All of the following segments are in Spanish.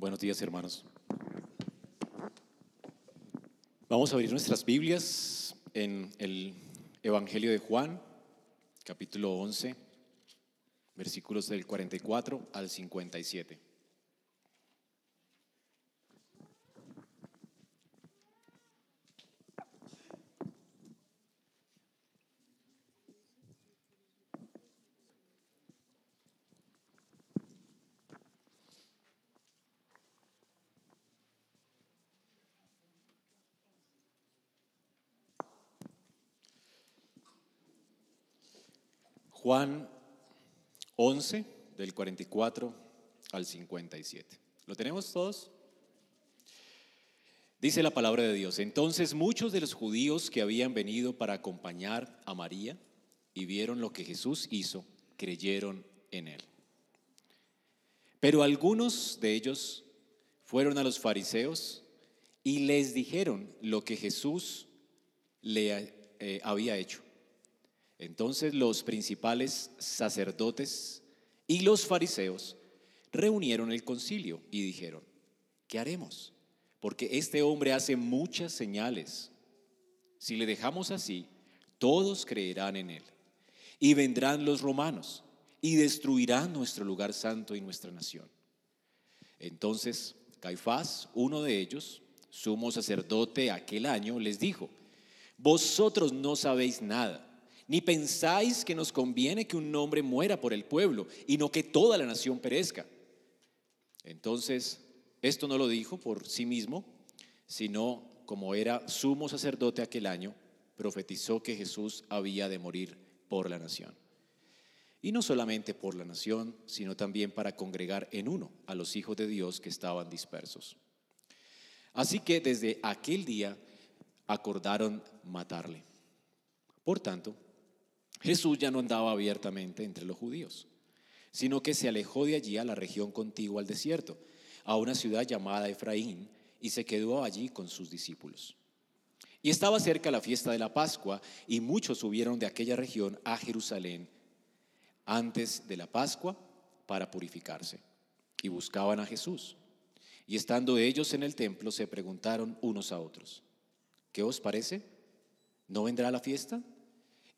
Buenos días, hermanos. Vamos a abrir nuestras Biblias en el Evangelio de Juan, capítulo 11, versículos del 44 al 57. Juan 11, del 44 al 57. ¿Lo tenemos todos? Dice la palabra de Dios. Entonces muchos de los judíos que habían venido para acompañar a María y vieron lo que Jesús hizo, creyeron en él. Pero algunos de ellos fueron a los fariseos y les dijeron lo que Jesús le eh, había hecho. Entonces los principales sacerdotes y los fariseos reunieron el concilio y dijeron, ¿qué haremos? Porque este hombre hace muchas señales. Si le dejamos así, todos creerán en él. Y vendrán los romanos y destruirán nuestro lugar santo y nuestra nación. Entonces Caifás, uno de ellos, sumo sacerdote aquel año, les dijo, vosotros no sabéis nada ni pensáis que nos conviene que un hombre muera por el pueblo y no que toda la nación perezca. Entonces, esto no lo dijo por sí mismo, sino como era sumo sacerdote aquel año, profetizó que Jesús había de morir por la nación. Y no solamente por la nación, sino también para congregar en uno a los hijos de Dios que estaban dispersos. Así que desde aquel día acordaron matarle. Por tanto, Jesús ya no andaba abiertamente entre los judíos, sino que se alejó de allí a la región contigua al desierto, a una ciudad llamada Efraín, y se quedó allí con sus discípulos. Y estaba cerca la fiesta de la Pascua, y muchos subieron de aquella región a Jerusalén antes de la Pascua para purificarse, y buscaban a Jesús. Y estando ellos en el templo, se preguntaron unos a otros, ¿qué os parece? ¿No vendrá la fiesta?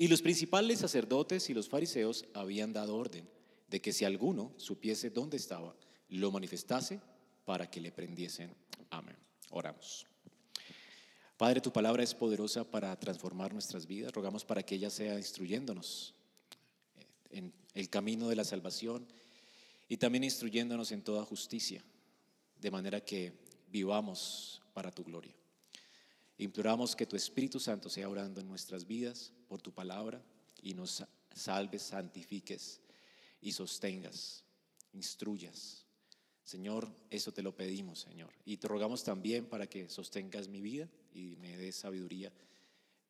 Y los principales sacerdotes y los fariseos habían dado orden de que si alguno supiese dónde estaba, lo manifestase para que le prendiesen. Amén. Oramos. Padre, tu palabra es poderosa para transformar nuestras vidas. Rogamos para que ella sea instruyéndonos en el camino de la salvación y también instruyéndonos en toda justicia, de manera que vivamos para tu gloria. Imploramos que tu Espíritu Santo sea orando en nuestras vidas por tu palabra y nos salves, santifiques y sostengas, instruyas. Señor, eso te lo pedimos, Señor. Y te rogamos también para que sostengas mi vida y me des sabiduría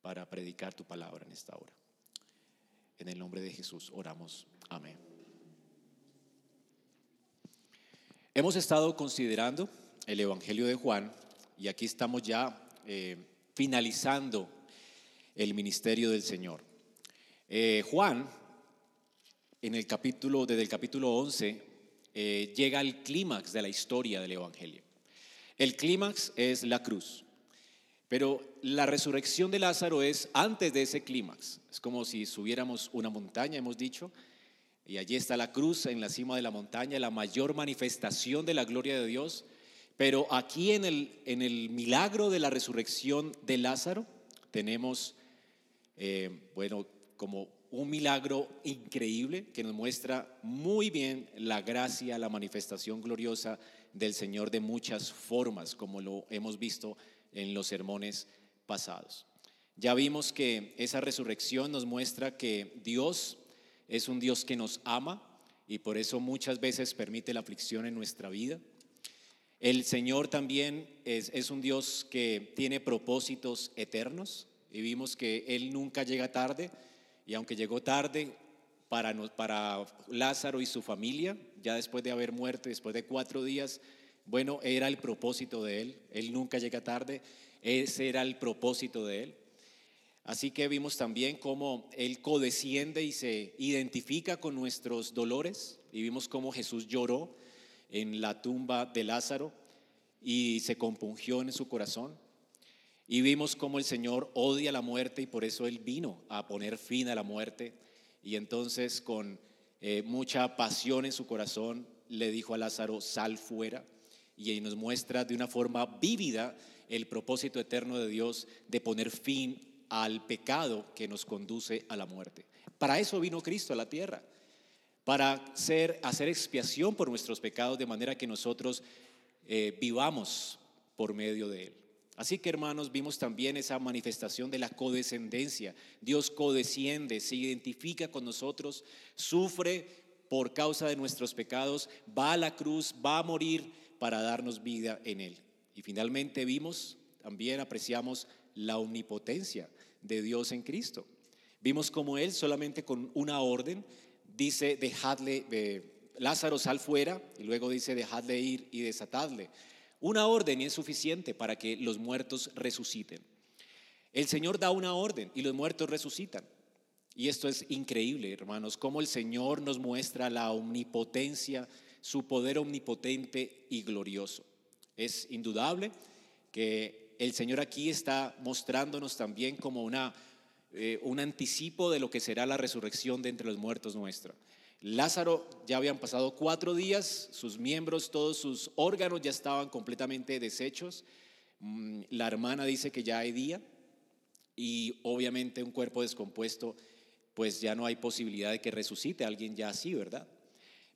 para predicar tu palabra en esta hora. En el nombre de Jesús oramos. Amén. Hemos estado considerando el Evangelio de Juan y aquí estamos ya eh, finalizando el ministerio del Señor. Eh, Juan, en el capítulo, desde el capítulo 11, eh, llega al clímax de la historia del Evangelio. El clímax es la cruz, pero la resurrección de Lázaro es antes de ese clímax. Es como si subiéramos una montaña, hemos dicho, y allí está la cruz en la cima de la montaña, la mayor manifestación de la gloria de Dios pero aquí en el, en el milagro de la resurrección de Lázaro tenemos, eh, bueno, como un milagro increíble que nos muestra muy bien la gracia, la manifestación gloriosa del Señor de muchas formas, como lo hemos visto en los sermones pasados. Ya vimos que esa resurrección nos muestra que Dios es un Dios que nos ama y por eso muchas veces permite la aflicción en nuestra vida. El Señor también es, un Dios que tiene propósitos eternos y vimos que Él nunca llega tarde y aunque llegó tarde para, para Lázaro y su familia, ya después de haber muerto, después de cuatro días, bueno, era el propósito de Él. Él nunca llega tarde, ese era el propósito de Él. Así que vimos también cómo Él codesciende y se identifica con nuestros dolores y vimos cómo Jesús lloró en la tumba de Lázaro y se compungió en su corazón. Y vimos cómo el Señor odia la muerte y por eso Él vino a poner fin a la muerte. Y entonces con eh, mucha pasión en su corazón le dijo a Lázaro, sal fuera. Y ahí nos muestra de una forma vívida el propósito eterno de Dios de poner fin al pecado que nos conduce a la muerte. Para eso vino Cristo a la tierra, para hacer expiación por nuestros pecados de manera que nosotros eh, vivamos por medio de Él. Así que hermanos, vimos también esa manifestación de la codescendencia. Dios codesciende, se identifica con nosotros, sufre por causa de nuestros pecados, va a la cruz, va a morir para darnos vida en Él. Y finalmente vimos, también apreciamos la omnipotencia de Dios en Cristo. Vimos como Él solamente con una orden dice, dejadle, eh, Lázaro sal fuera, y luego dice, dejadle ir y desatadle. Una orden es suficiente para que los muertos resuciten. El Señor da una orden y los muertos resucitan. Y esto es increíble, hermanos, cómo el Señor nos muestra la omnipotencia, su poder omnipotente y glorioso. Es indudable que el Señor aquí está mostrándonos también como una, eh, un anticipo de lo que será la resurrección de entre los muertos nuestra. Lázaro ya habían pasado cuatro días, sus miembros, todos sus órganos ya estaban completamente deshechos. Mm, la hermana dice que ya hay día y obviamente un cuerpo descompuesto, pues ya no hay posibilidad de que resucite alguien ya así, ¿verdad?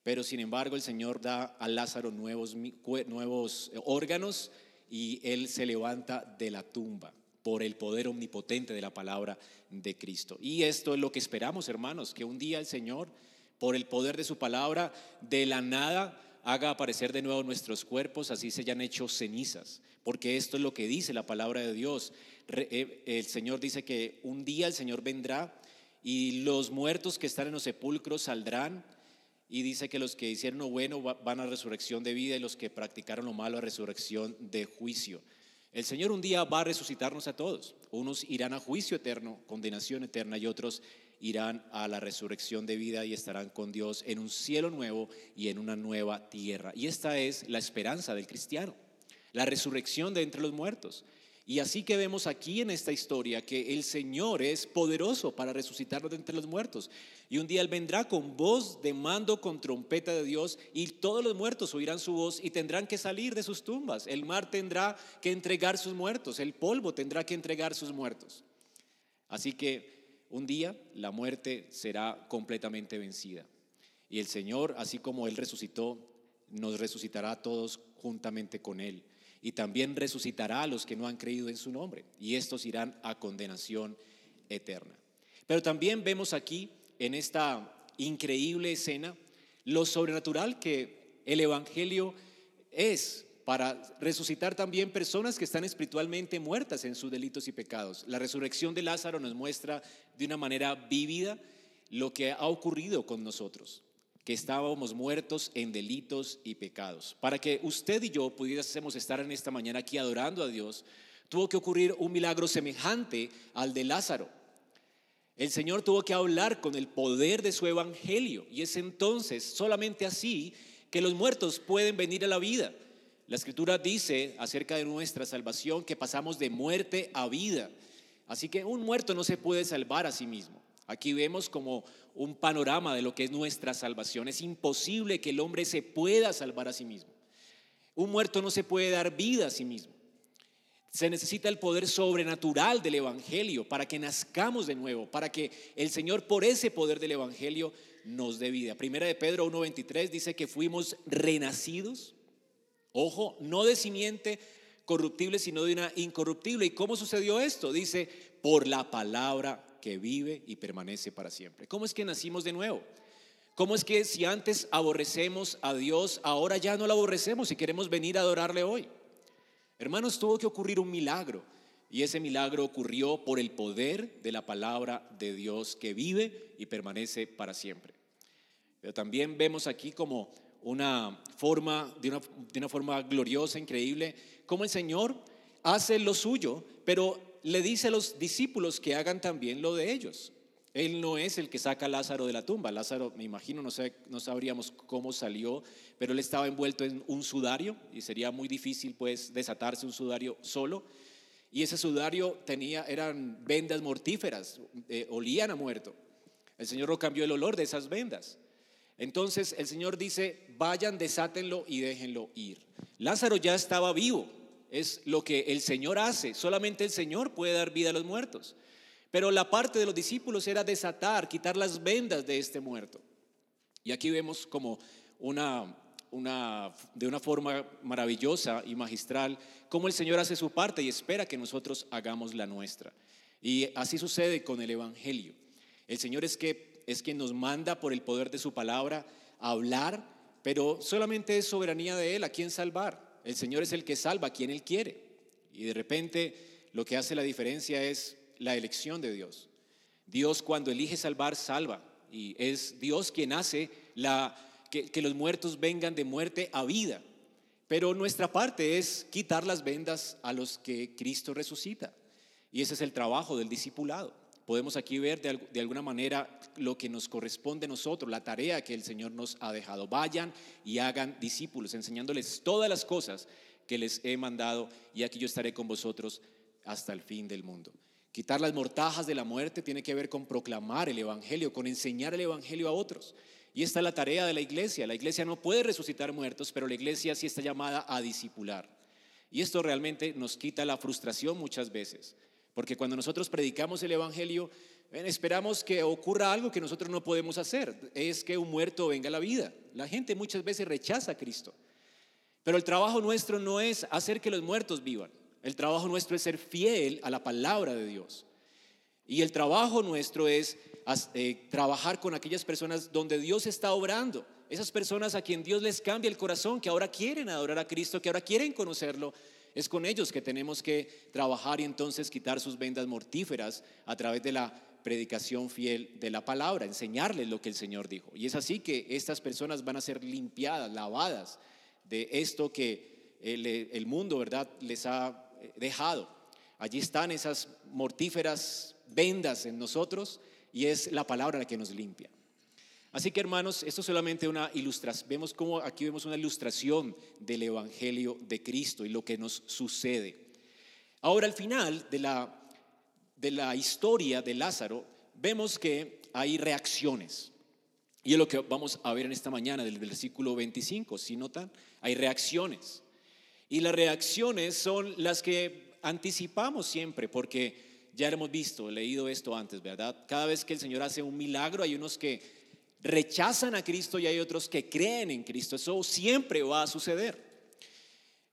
Pero sin embargo el Señor da a Lázaro nuevos, nuevos eh, órganos y él se levanta de la tumba por el poder omnipotente de la palabra de Cristo. Y esto es lo que esperamos, hermanos, que un día el Señor por el poder de su palabra, de la nada haga aparecer de nuevo nuestros cuerpos, así se hayan hecho cenizas, porque esto es lo que dice la palabra de Dios. Eh, el Señor dice que un día el Señor vendrá y los muertos que están en los sepulcros saldrán y dice que los que hicieron lo bueno van a resurrección de vida y los que practicaron lo malo a resurrección de juicio. El Señor un día va a resucitarnos a todos. Unos irán a juicio eterno, condenación eterna y otros irán a la resurrección de vida y estarán con Dios en un cielo nuevo y en una nueva tierra. Y esta es la esperanza del cristiano, la resurrección de entre los muertos. Y así que vemos aquí en esta historia que el Señor es poderoso para resucitarnos de entre los muertos. Y un día Él vendrá con voz de mando, con trompeta de Dios, y todos los muertos oirán su voz y tendrán que salir de sus tumbas. El mar tendrá que entregar sus muertos, el polvo tendrá que entregar sus muertos. Así que un día la muerte será completamente vencida. Y el Señor, así como Él resucitó, nos resucitará a todos juntamente con Él. Y también resucitará a los que no han creído en su nombre. Y estos irán a condenación eterna. Pero también vemos aquí, en esta increíble escena, lo sobrenatural que el Evangelio es para resucitar también personas que están espiritualmente muertas en sus delitos y pecados. La resurrección de Lázaro nos muestra de una manera vívida lo que ha ocurrido con nosotros, que estábamos muertos en delitos y pecados. Para que usted y yo pudiésemos estar en esta mañana aquí adorando a Dios, tuvo que ocurrir un milagro semejante al de Lázaro. El Señor tuvo que hablar con el poder de su evangelio y es entonces solamente así que los muertos pueden venir a la vida. La escritura dice acerca de nuestra salvación que pasamos de muerte a vida. Así que un muerto no se puede salvar a sí mismo. Aquí vemos como un panorama de lo que es nuestra salvación. Es imposible que el hombre se pueda salvar a sí mismo. Un muerto no se puede dar vida a sí mismo. Se necesita el poder sobrenatural del Evangelio para que nazcamos de nuevo, para que el Señor por ese poder del Evangelio nos dé vida. Primera de Pedro 1.23 dice que fuimos renacidos Ojo, no de simiente corruptible, sino de una incorruptible. ¿Y cómo sucedió esto? Dice, por la palabra que vive y permanece para siempre. ¿Cómo es que nacimos de nuevo? ¿Cómo es que si antes aborrecemos a Dios, ahora ya no lo aborrecemos y queremos venir a adorarle hoy? Hermanos, tuvo que ocurrir un milagro. Y ese milagro ocurrió por el poder de la palabra de Dios que vive y permanece para siempre. Pero también vemos aquí como una forma, de una, de una forma gloriosa, increíble, como el Señor hace lo suyo, pero le dice a los discípulos que hagan también lo de ellos. Él no es el que saca a Lázaro de la tumba. Lázaro, me imagino, no, sabríamos cómo salió, pero él estaba envuelto en un sudario y sería muy difícil pues desatarse un sudario solo. Y ese sudario tenía, eran vendas mortíferas, eh, olían a muerto. El Señor no cambió el olor de esas vendas. Entonces el Señor dice, vayan, desátenlo y déjenlo ir. Lázaro ya estaba vivo, es lo que el Señor hace, solamente el Señor puede dar vida a los muertos. Pero la parte de los discípulos era desatar, quitar las vendas de este muerto. Y aquí vemos como una, una, de una forma maravillosa y magistral cómo el Señor hace su parte y espera que nosotros hagamos la nuestra. Y así sucede con el Evangelio. El Señor es, que, es quien nos manda por el poder de su palabra a hablar, pero solamente es soberanía de Él a quien salvar. El Señor es el que salva a quien Él quiere. Y de repente lo que hace la diferencia es la elección de Dios. Dios cuando elige salvar, salva. Y es Dios quien hace que los muertos vengan de muerte a vida. Pero nuestra parte es quitar las vendas a los que Cristo resucita. Y ese es el trabajo del discipulado. Podemos aquí ver de, alguna manera lo que nos corresponde a nosotros, la tarea que el Señor nos ha dejado. Vayan y hagan discípulos, enseñándoles todas las cosas que les he mandado y aquí yo estaré con vosotros hasta el fin del mundo. Quitar las mortajas de la muerte tiene que ver con proclamar el Evangelio, con enseñar el Evangelio a otros. Y esta es la tarea de la iglesia. La iglesia no puede resucitar muertos, pero la iglesia sí está llamada a discipular. Y esto realmente nos quita la frustración muchas veces, porque cuando nosotros predicamos el Evangelio, esperamos que ocurra algo que nosotros no podemos hacer, es que un muerto venga a la vida. La gente muchas veces rechaza a Cristo. Pero el trabajo nuestro no es hacer que los muertos vivan. El trabajo nuestro es ser fiel a la palabra de Dios. Y el trabajo nuestro es eh, trabajar con aquellas personas donde Dios está obrando. Esas personas a quien Dios les cambia el corazón, que ahora quieren adorar a Cristo, que ahora quieren conocerlo. Es con ellos que tenemos que trabajar y entonces quitar sus vendas mortíferas a través de la predicación fiel de la palabra, enseñarles lo que el Señor dijo. Y es así que estas personas van a ser limpiadas, lavadas de esto que el, el mundo, ¿verdad?, les ha dejado. Allí están esas mortíferas vendas en nosotros y es la palabra la que nos limpia. Así que hermanos, esto es solamente una ilustración. Vemos cómo aquí vemos una ilustración del Evangelio de Cristo y lo que nos sucede. Ahora al final de la, de la historia de Lázaro, vemos que hay reacciones. Y es lo que vamos a ver en esta mañana del versículo 25. Si notan, hay reacciones. Y las reacciones son las que anticipamos siempre, porque ya hemos visto, leído esto antes, ¿verdad? Cada vez que el Señor hace un milagro, hay unos que rechazan a Cristo y hay otros que creen en Cristo. Eso siempre va a suceder.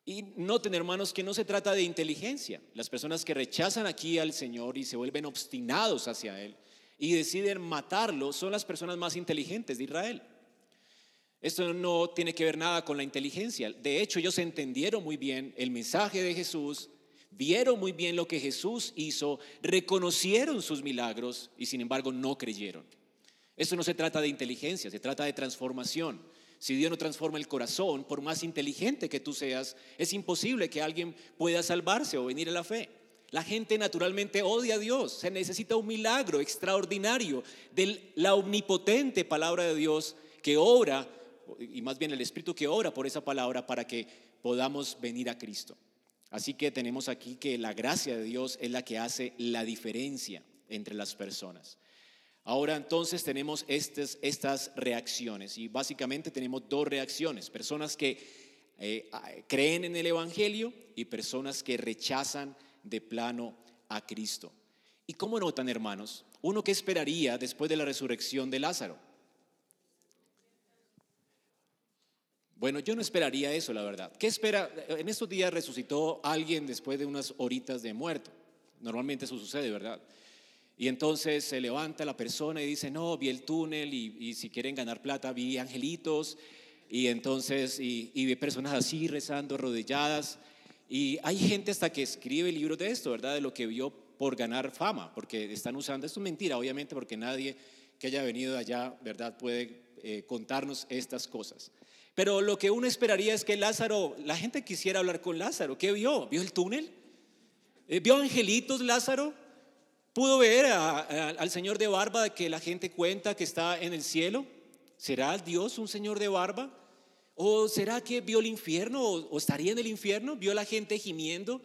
Y noten, hermanos, que no se trata de inteligencia. Las personas que rechazan aquí al Señor y se vuelven obstinados hacia Él y deciden matarlo son las personas más inteligentes de Israel. Esto no tiene que ver nada con la inteligencia. De hecho, ellos entendieron muy bien el mensaje de Jesús, vieron muy bien lo que Jesús hizo, reconocieron sus milagros y sin embargo no creyeron. Esto no se trata de inteligencia, se trata de transformación. Si Dios no transforma el corazón, por más inteligente que tú seas, es imposible que alguien pueda salvarse o venir a la fe. La gente naturalmente odia a Dios. Se necesita un milagro extraordinario de la omnipotente palabra de Dios que obra y más bien el Espíritu que ora por esa palabra para que podamos venir a Cristo. Así que tenemos aquí que la gracia de Dios es la que hace la diferencia entre las personas. Ahora entonces tenemos estas, reacciones y básicamente tenemos dos reacciones, personas que eh, creen en el Evangelio y personas que rechazan de plano a Cristo. ¿Y cómo notan hermanos? Uno que esperaría después de la resurrección de Lázaro. Bueno, yo no esperaría eso, la verdad. ¿Qué espera? En estos días resucitó alguien después de unas horitas de muerto. Normalmente eso sucede, ¿verdad? Y entonces se levanta la persona y dice, no, vi el túnel y, si quieren ganar plata, vi angelitos. Y entonces, y, y vi personas así rezando, arrodilladas. Y hay gente hasta que escribe libros de esto, ¿verdad? De lo que vio por ganar fama, porque están usando, esto es mentira, obviamente, porque nadie que haya venido de allá, ¿verdad?, puede eh, contarnos estas cosas. Pero lo que uno esperaría es que Lázaro, la gente quisiera hablar con Lázaro. ¿Qué vio? ¿Vio el túnel? Eh, ¿Vio angelitos Lázaro? Pudo ver al Señor de barba que la gente cuenta que está en el cielo. ¿Será Dios un Señor de barba? ¿O será que vio el infierno o, estaría en el infierno? ¿Vio a la gente gimiendo?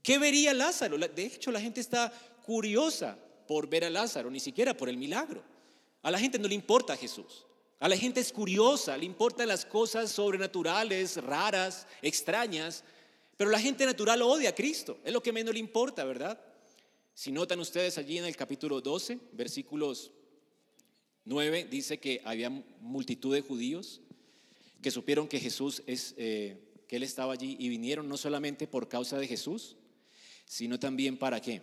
¿Qué vería Lázaro? De hecho, la gente está curiosa por ver a Lázaro, ni siquiera por el milagro. A la gente no le importa Jesús. A la gente es curiosa, le importan las cosas sobrenaturales, raras, extrañas, pero la gente natural odia a Cristo, es lo que menos le importa, ¿verdad? Si notan ustedes allí en el capítulo 12, versículos 9, dice que había multitud de judíos que supieron que Jesús es, eh, que Él estaba allí y vinieron no solamente por causa de Jesús, sino también para qué.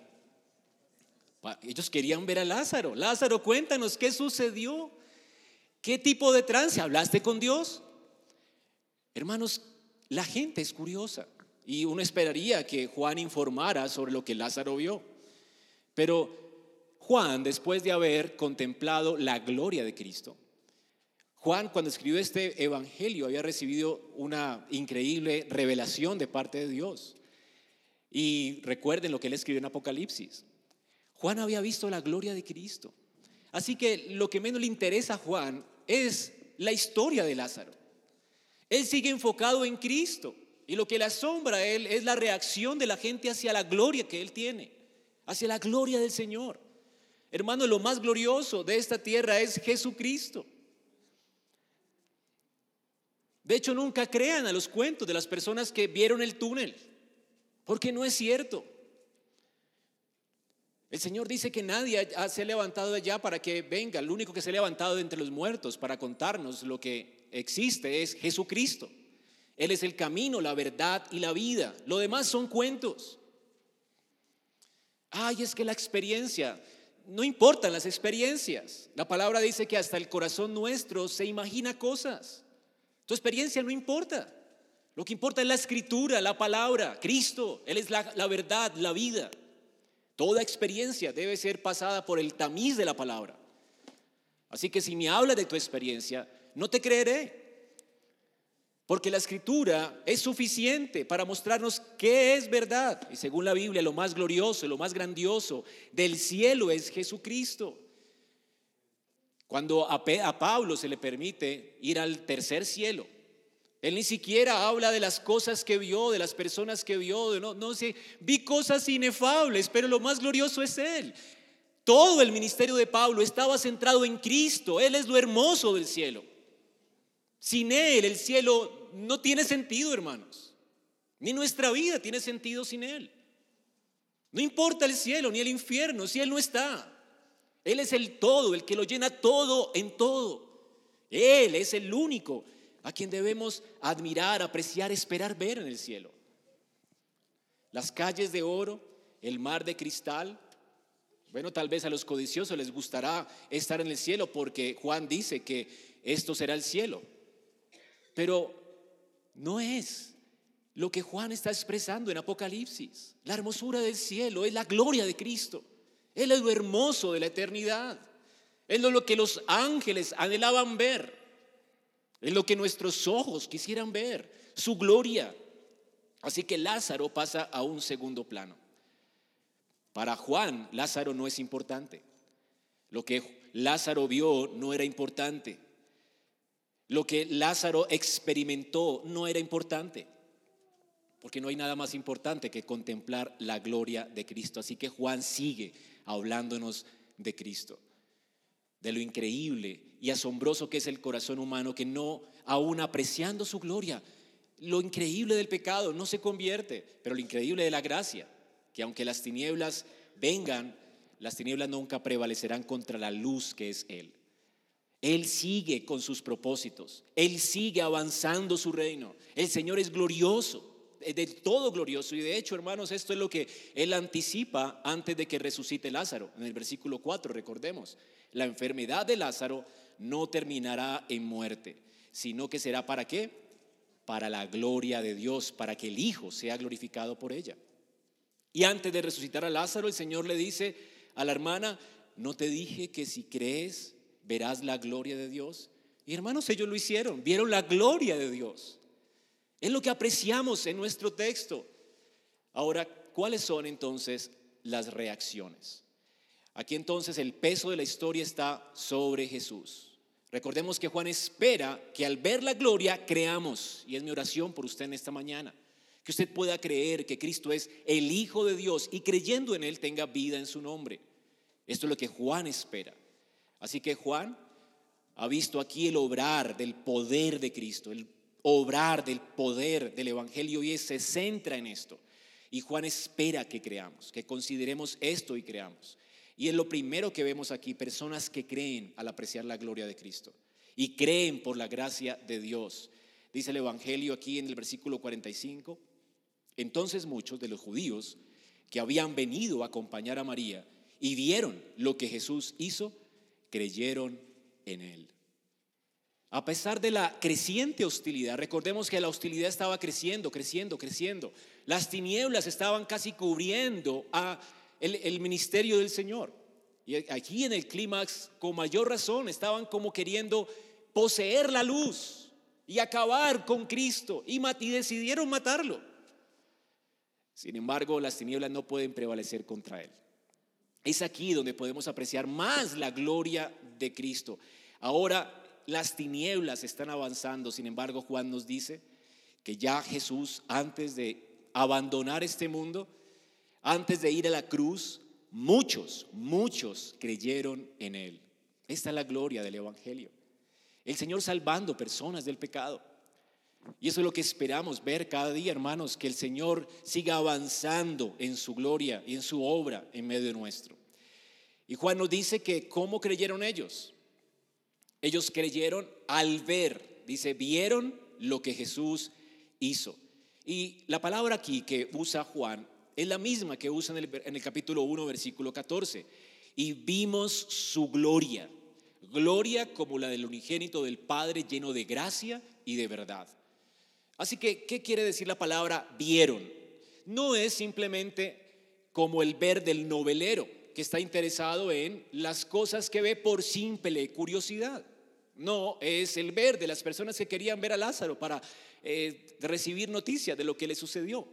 Ellos querían ver a Lázaro. Lázaro, cuéntanos qué sucedió. ¿Qué tipo de trance? ¿Hablaste con Dios? Hermanos, la gente es curiosa y uno esperaría que Juan informara sobre lo que Lázaro vio. Pero Juan, después de haber contemplado la gloria de Cristo, Juan cuando escribió este evangelio había recibido una increíble revelación de parte de Dios. Y recuerden lo que él escribió en Apocalipsis. Juan había visto la gloria de Cristo. Así que lo que menos le interesa a Juan es la historia de Lázaro. Él sigue enfocado en Cristo y lo que le asombra a él es la reacción de la gente hacia la gloria que él tiene, hacia la gloria del Señor. Hermano, lo más glorioso de esta tierra es Jesucristo. De hecho, nunca crean a los cuentos de las personas que vieron el túnel, porque no es cierto. El Señor dice que nadie se ha levantado allá para que venga. El único que se ha levantado de entre los muertos para contarnos lo que existe es Jesucristo. Él es el camino, la verdad y la vida. Lo demás son cuentos. Ay, es que la experiencia, no importan las experiencias. La palabra dice que hasta el corazón nuestro se imagina cosas. Tu experiencia no importa. Lo que importa es la escritura, la palabra, Cristo. Él es la, la verdad, la vida. Toda experiencia debe ser pasada por el tamiz de la palabra. Así que si me habla de tu experiencia, no te creeré. Porque la escritura es suficiente para mostrarnos qué es verdad. Y según la Biblia, lo más glorioso, lo más grandioso del cielo es Jesucristo. Cuando a Pablo se le permite ir al tercer cielo, él ni siquiera habla de las cosas que vio, de las personas que vio, no, no sé, vi cosas inefables, pero lo más glorioso es Él. Todo el ministerio de Pablo estaba centrado en Cristo, Él es lo hermoso del cielo. Sin Él el cielo no tiene sentido, hermanos. Ni nuestra vida tiene sentido sin Él. No importa el cielo ni el infierno si Él no está. Él es el todo, el que lo llena todo en todo. Él es el único a quien debemos admirar, apreciar, esperar ver en el cielo. Las calles de oro, el mar de cristal. Bueno, tal vez a los codiciosos les gustará estar en el cielo porque Juan dice que esto será el cielo. Pero no es lo que Juan está expresando en Apocalipsis. La hermosura del cielo es la gloria de Cristo. Él es lo hermoso de la eternidad. Es lo que los ángeles anhelaban ver. Es lo que nuestros ojos quisieran ver, su gloria. Así que Lázaro pasa a un segundo plano. Para Juan, Lázaro no es importante. Lo que Lázaro vio no era importante. Lo que Lázaro experimentó no era importante. Porque no hay nada más importante que contemplar la gloria de Cristo. Así que Juan sigue hablándonos de Cristo de lo increíble y asombroso que es el corazón humano que no, aún apreciando su gloria, lo increíble del pecado no se convierte, pero lo increíble de la gracia, que aunque las tinieblas vengan, las tinieblas nunca prevalecerán contra la luz que es Él. Él sigue con sus propósitos, Él sigue avanzando su reino, el Señor es glorioso de todo glorioso. Y de hecho, hermanos, esto es lo que él anticipa antes de que resucite Lázaro. En el versículo 4, recordemos, la enfermedad de Lázaro no terminará en muerte, sino que será para qué? Para la gloria de Dios, para que el Hijo sea glorificado por ella. Y antes de resucitar a Lázaro, el Señor le dice a la hermana, ¿no te dije que si crees verás la gloria de Dios? Y hermanos, ellos lo hicieron, vieron la gloria de Dios. Es lo que apreciamos en nuestro texto. Ahora, ¿cuáles son entonces las reacciones? Aquí entonces el peso de la historia está sobre Jesús. Recordemos que Juan espera que al ver la gloria creamos, y es mi oración por usted en esta mañana, que usted pueda creer que Cristo es el Hijo de Dios y creyendo en Él tenga vida en su nombre. Esto es lo que Juan espera. Así que Juan ha visto aquí el obrar del poder de Cristo, el obrar del poder del Evangelio y se centra en esto. Y Juan espera que creamos, que consideremos esto y creamos. Y es lo primero que vemos aquí, personas que creen al apreciar la gloria de Cristo y creen por la gracia de Dios. Dice el Evangelio aquí en el versículo 45. Entonces muchos de los judíos que habían venido a acompañar a María y vieron lo que Jesús hizo, creyeron en él. A pesar de la creciente hostilidad, recordemos que la hostilidad estaba creciendo, creciendo, creciendo. Las tinieblas estaban casi cubriendo el, ministerio del Señor. Y aquí en el clímax, con mayor razón, estaban como queriendo poseer la luz y acabar con Cristo y, y decidieron matarlo. Sin embargo, las tinieblas no pueden prevalecer contra Él. Es aquí donde podemos apreciar más la gloria de Cristo. Ahora las tinieblas están avanzando, sin embargo Juan nos dice que ya Jesús, antes de abandonar este mundo, antes de ir a la cruz, muchos, muchos creyeron en Él. Esta es la gloria del Evangelio. El Señor salvando personas del pecado. Y eso es lo que esperamos ver cada día, hermanos, que el Señor siga avanzando en su gloria y en su obra en medio nuestro. Y Juan nos dice que cómo creyeron ellos. Ellos creyeron al ver, dice, vieron lo que Jesús hizo. Y la palabra aquí que usa Juan es la misma que usa en el, capítulo 1, versículo 14. Y vimos su gloria, gloria como la del unigénito del Padre lleno de gracia y de verdad. Así que, ¿qué quiere decir la palabra vieron? No es simplemente como el ver del novelero que está interesado en las cosas que ve por simple curiosidad. No, es el ver de las personas que querían ver a Lázaro para eh, recibir noticias de lo que le sucedió.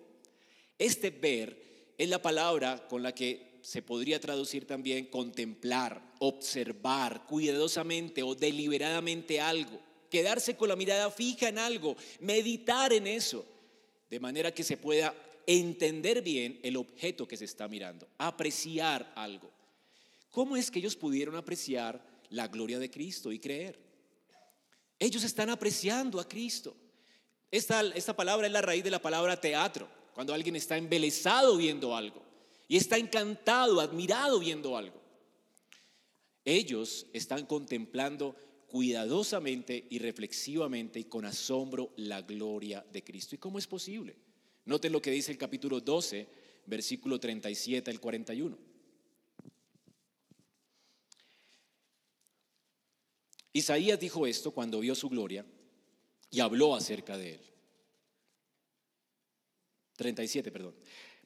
Este ver es la palabra con la que se podría traducir también contemplar, observar cuidadosamente o deliberadamente algo, quedarse con la mirada fija en algo, meditar en eso, de manera que se pueda entender bien el objeto que se está mirando, apreciar algo. ¿Cómo es que ellos pudieron apreciar la gloria de Cristo y creer? Ellos están apreciando a Cristo. Esta, esta palabra es la raíz de la palabra teatro cuando alguien está embelesado viendo algo y está encantado, admirado viendo algo. Ellos están contemplando cuidadosamente y reflexivamente y con asombro la gloria de Cristo. ¿Y cómo es posible? Noten lo que dice el capítulo 12, versículo 37 al 41. Isaías dijo esto cuando vio su gloria y habló acerca de él. 37, perdón.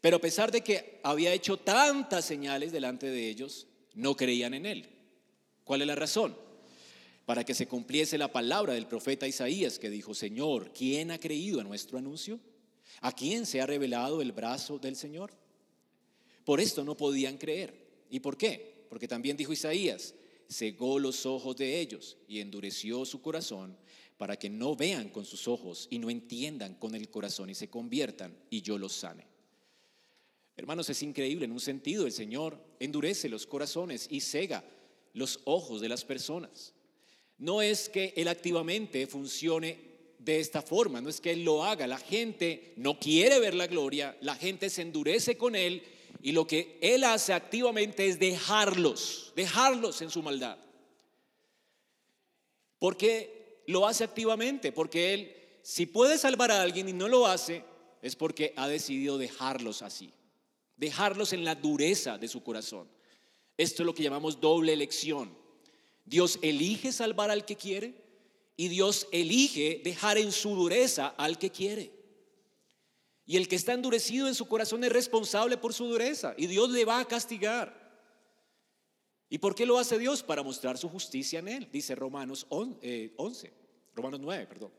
Pero a pesar de que había hecho tantas señales delante de ellos, no creían en él. ¿Cuál es la razón? Para que se cumpliese la palabra del profeta Isaías que dijo, Señor, ¿quién ha creído a nuestro anuncio? ¿A quién se ha revelado el brazo del Señor? Por esto no podían creer. ¿Y por qué? Porque también dijo Isaías, cegó los ojos de ellos y endureció su corazón para que no vean con sus ojos y no entiendan con el corazón y se conviertan y yo los sane. Hermanos, es increíble en un sentido, el Señor endurece los corazones y cega los ojos de las personas. No es que Él activamente funcione de esta forma, no es que Él lo haga, la gente no quiere ver la gloria, la gente se endurece con Él y lo que Él hace activamente es dejarlos, dejarlos en su maldad. Porque lo hace activamente, porque Él, si puede salvar a alguien y no lo hace, es porque ha decidido dejarlos así, dejarlos en la dureza de su corazón. Esto es lo que llamamos doble elección. Dios elige salvar al que quiere y Dios elige dejar en su dureza al que quiere. Y el que está endurecido en su corazón es responsable por su dureza y Dios le va a castigar. ¿Y por qué lo hace Dios? Para mostrar su justicia en él, dice Romanos 11, eh, Romanos 9, perdón.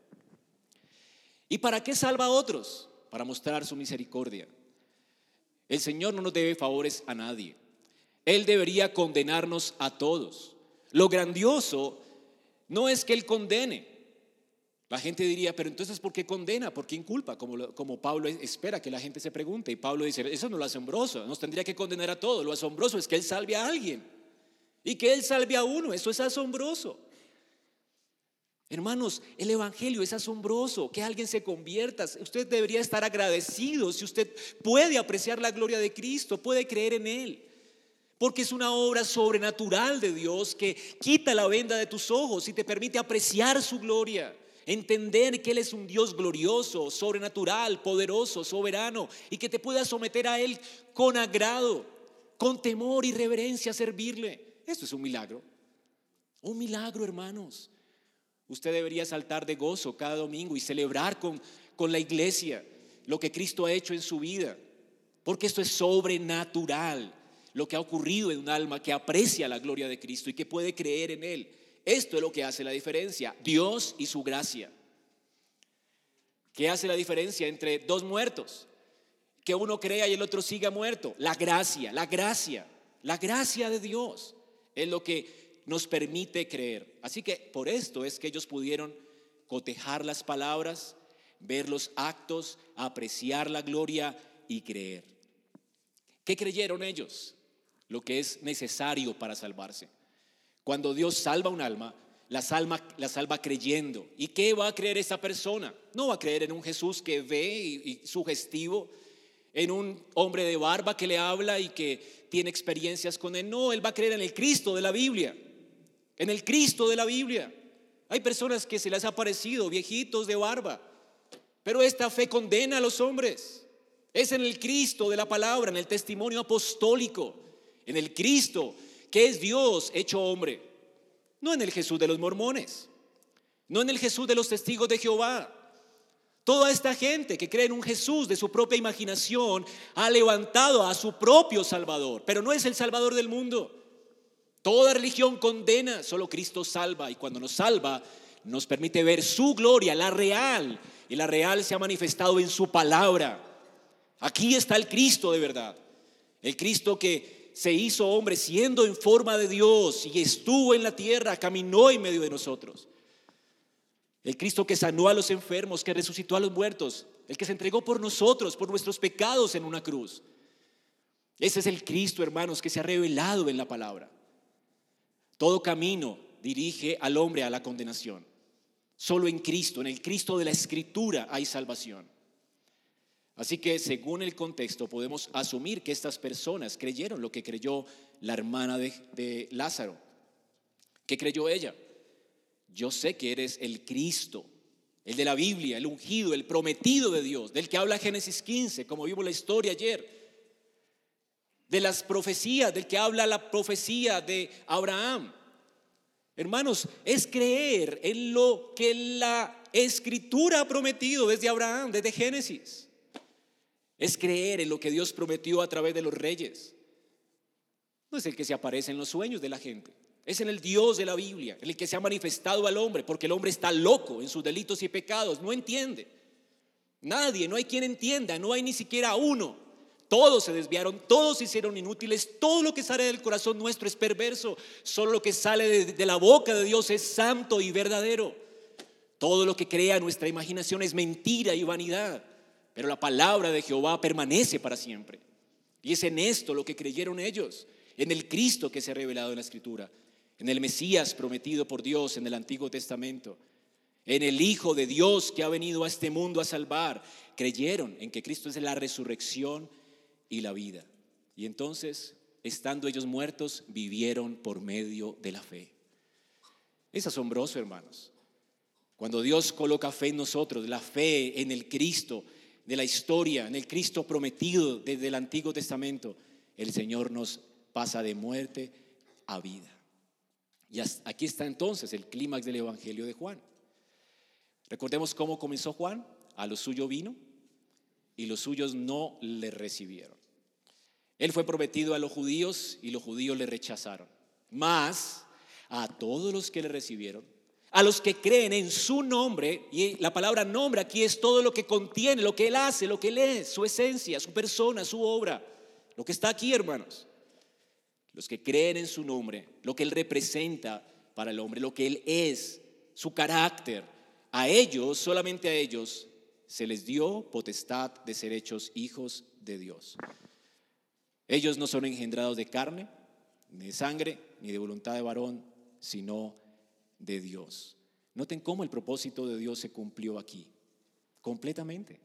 ¿Y para qué salva a otros? Para mostrar su misericordia. El Señor no nos debe favores a nadie. Él debería condenarnos a todos. Lo grandioso no es que Él condene. La gente diría, pero entonces ¿por qué condena? ¿Por qué inculpa? Como, como Pablo espera que la gente se pregunte. Y Pablo dice, eso no es lo asombroso, nos tendría que condenar a todos. Lo asombroso es que Él salve a alguien. Y que Él salve a uno, eso es asombroso. Hermanos, el Evangelio es asombroso, que alguien se convierta. Usted debería estar agradecido si usted puede apreciar la gloria de Cristo, puede creer en Él. Porque es una obra sobrenatural de Dios que quita la venda de tus ojos y te permite apreciar su gloria. Entender que Él es un Dios glorioso, sobrenatural, poderoso, soberano y que te pueda someter a Él con agrado, con temor y reverencia, a servirle. Esto es un milagro. Un milagro, hermanos. Usted debería saltar de gozo cada domingo y celebrar con, con la iglesia lo que Cristo ha hecho en su vida. Porque esto es sobrenatural lo que ha ocurrido en un alma que aprecia la gloria de Cristo y que puede creer en Él. Esto es lo que hace la diferencia, Dios y su gracia. ¿Qué hace la diferencia entre dos muertos? Que uno crea y el otro siga muerto. La gracia, la gracia, la gracia de Dios es lo que nos permite creer. Así que por esto es que ellos pudieron cotejar las palabras, ver los actos, apreciar la gloria y creer. ¿Qué creyeron ellos? Lo que es necesario para salvarse. Cuando Dios salva un alma, la salva, la salva creyendo. ¿Y qué va a creer esa persona? No va a creer en un Jesús que ve y, sugestivo, en un hombre de barba que le habla y que tiene experiencias con él. No, él va a creer en el Cristo de la Biblia, en el Cristo de la Biblia. Hay personas que se les ha parecido viejitos de barba, pero esta fe condena a los hombres. Es en el Cristo de la palabra, en el testimonio apostólico, en el Cristo, que es Dios hecho hombre, no en el Jesús de los mormones, no en el Jesús de los testigos de Jehová. Toda esta gente que cree en un Jesús de su propia imaginación ha levantado a su propio Salvador, pero no es el Salvador del mundo. Toda religión condena, solo Cristo salva y cuando nos salva nos permite ver su gloria, la real, y la real se ha manifestado en su palabra. Aquí está el Cristo de verdad, el Cristo que se hizo hombre siendo en forma de Dios y estuvo en la tierra, caminó en medio de nosotros. El Cristo que sanó a los enfermos, que resucitó a los muertos, el que se entregó por nosotros, por nuestros pecados en una cruz. Ese es el Cristo, hermanos, que se ha revelado en la palabra. Todo camino dirige al hombre a la condenación. Solo en Cristo, en el Cristo de la Escritura hay salvación. Así que según el contexto podemos asumir que estas personas creyeron lo que creyó la hermana de, Lázaro. ¿Qué creyó ella? Yo sé que eres el Cristo, el de la Biblia, el ungido, el prometido de Dios, del que habla Génesis 15, como vimos la historia ayer. De las profecías, del que habla la profecía de Abraham. Hermanos, es creer en lo que la escritura ha prometido desde Abraham, desde Génesis. Es creer en lo que Dios prometió a través de los reyes. No es el que se aparece en los sueños de la gente. Es en el Dios de la Biblia, el que se ha manifestado al hombre, porque el hombre está loco en sus delitos y pecados, no entiende. Nadie, no hay quien entienda, no hay ni siquiera uno. Todos se desviaron, todos se hicieron inútiles, todo lo que sale del corazón nuestro es perverso, solo lo que sale de la boca de Dios es santo y verdadero. Todo lo que crea nuestra imaginación es mentira y vanidad. Pero la palabra de Jehová permanece para siempre. Y es en esto lo que creyeron ellos, en el Cristo que se ha revelado en la Escritura, en el Mesías prometido por Dios en el Antiguo Testamento, en el Hijo de Dios que ha venido a este mundo a salvar. Creyeron en que Cristo es la resurrección y la vida. Y entonces, estando ellos muertos, vivieron por medio de la fe. Es asombroso, hermanos. Cuando Dios coloca fe en nosotros, la fe en el Cristo, de la historia, en el Cristo prometido desde el Antiguo Testamento, el Señor nos pasa de muerte a vida. Y aquí está entonces el clímax del Evangelio de Juan. Recordemos cómo comenzó Juan. A lo suyo vino y los suyos no le recibieron. Él fue prometido a los judíos y los judíos le rechazaron. Más a todos los que le recibieron, a los que creen en su nombre, y la palabra nombre aquí es todo lo que contiene, lo que Él hace, lo que Él es, su esencia, su persona, su obra, lo que está aquí, hermanos. los que creen en su nombre, lo que Él representa para el hombre, lo que Él es, su carácter, a ellos, solamente a ellos, se les dio potestad de ser hechos hijos de Dios. Ellos no son engendrados de carne, ni de sangre, ni de voluntad de varón, sino de Dios. Noten cómo el propósito de Dios se cumplió aquí, completamente.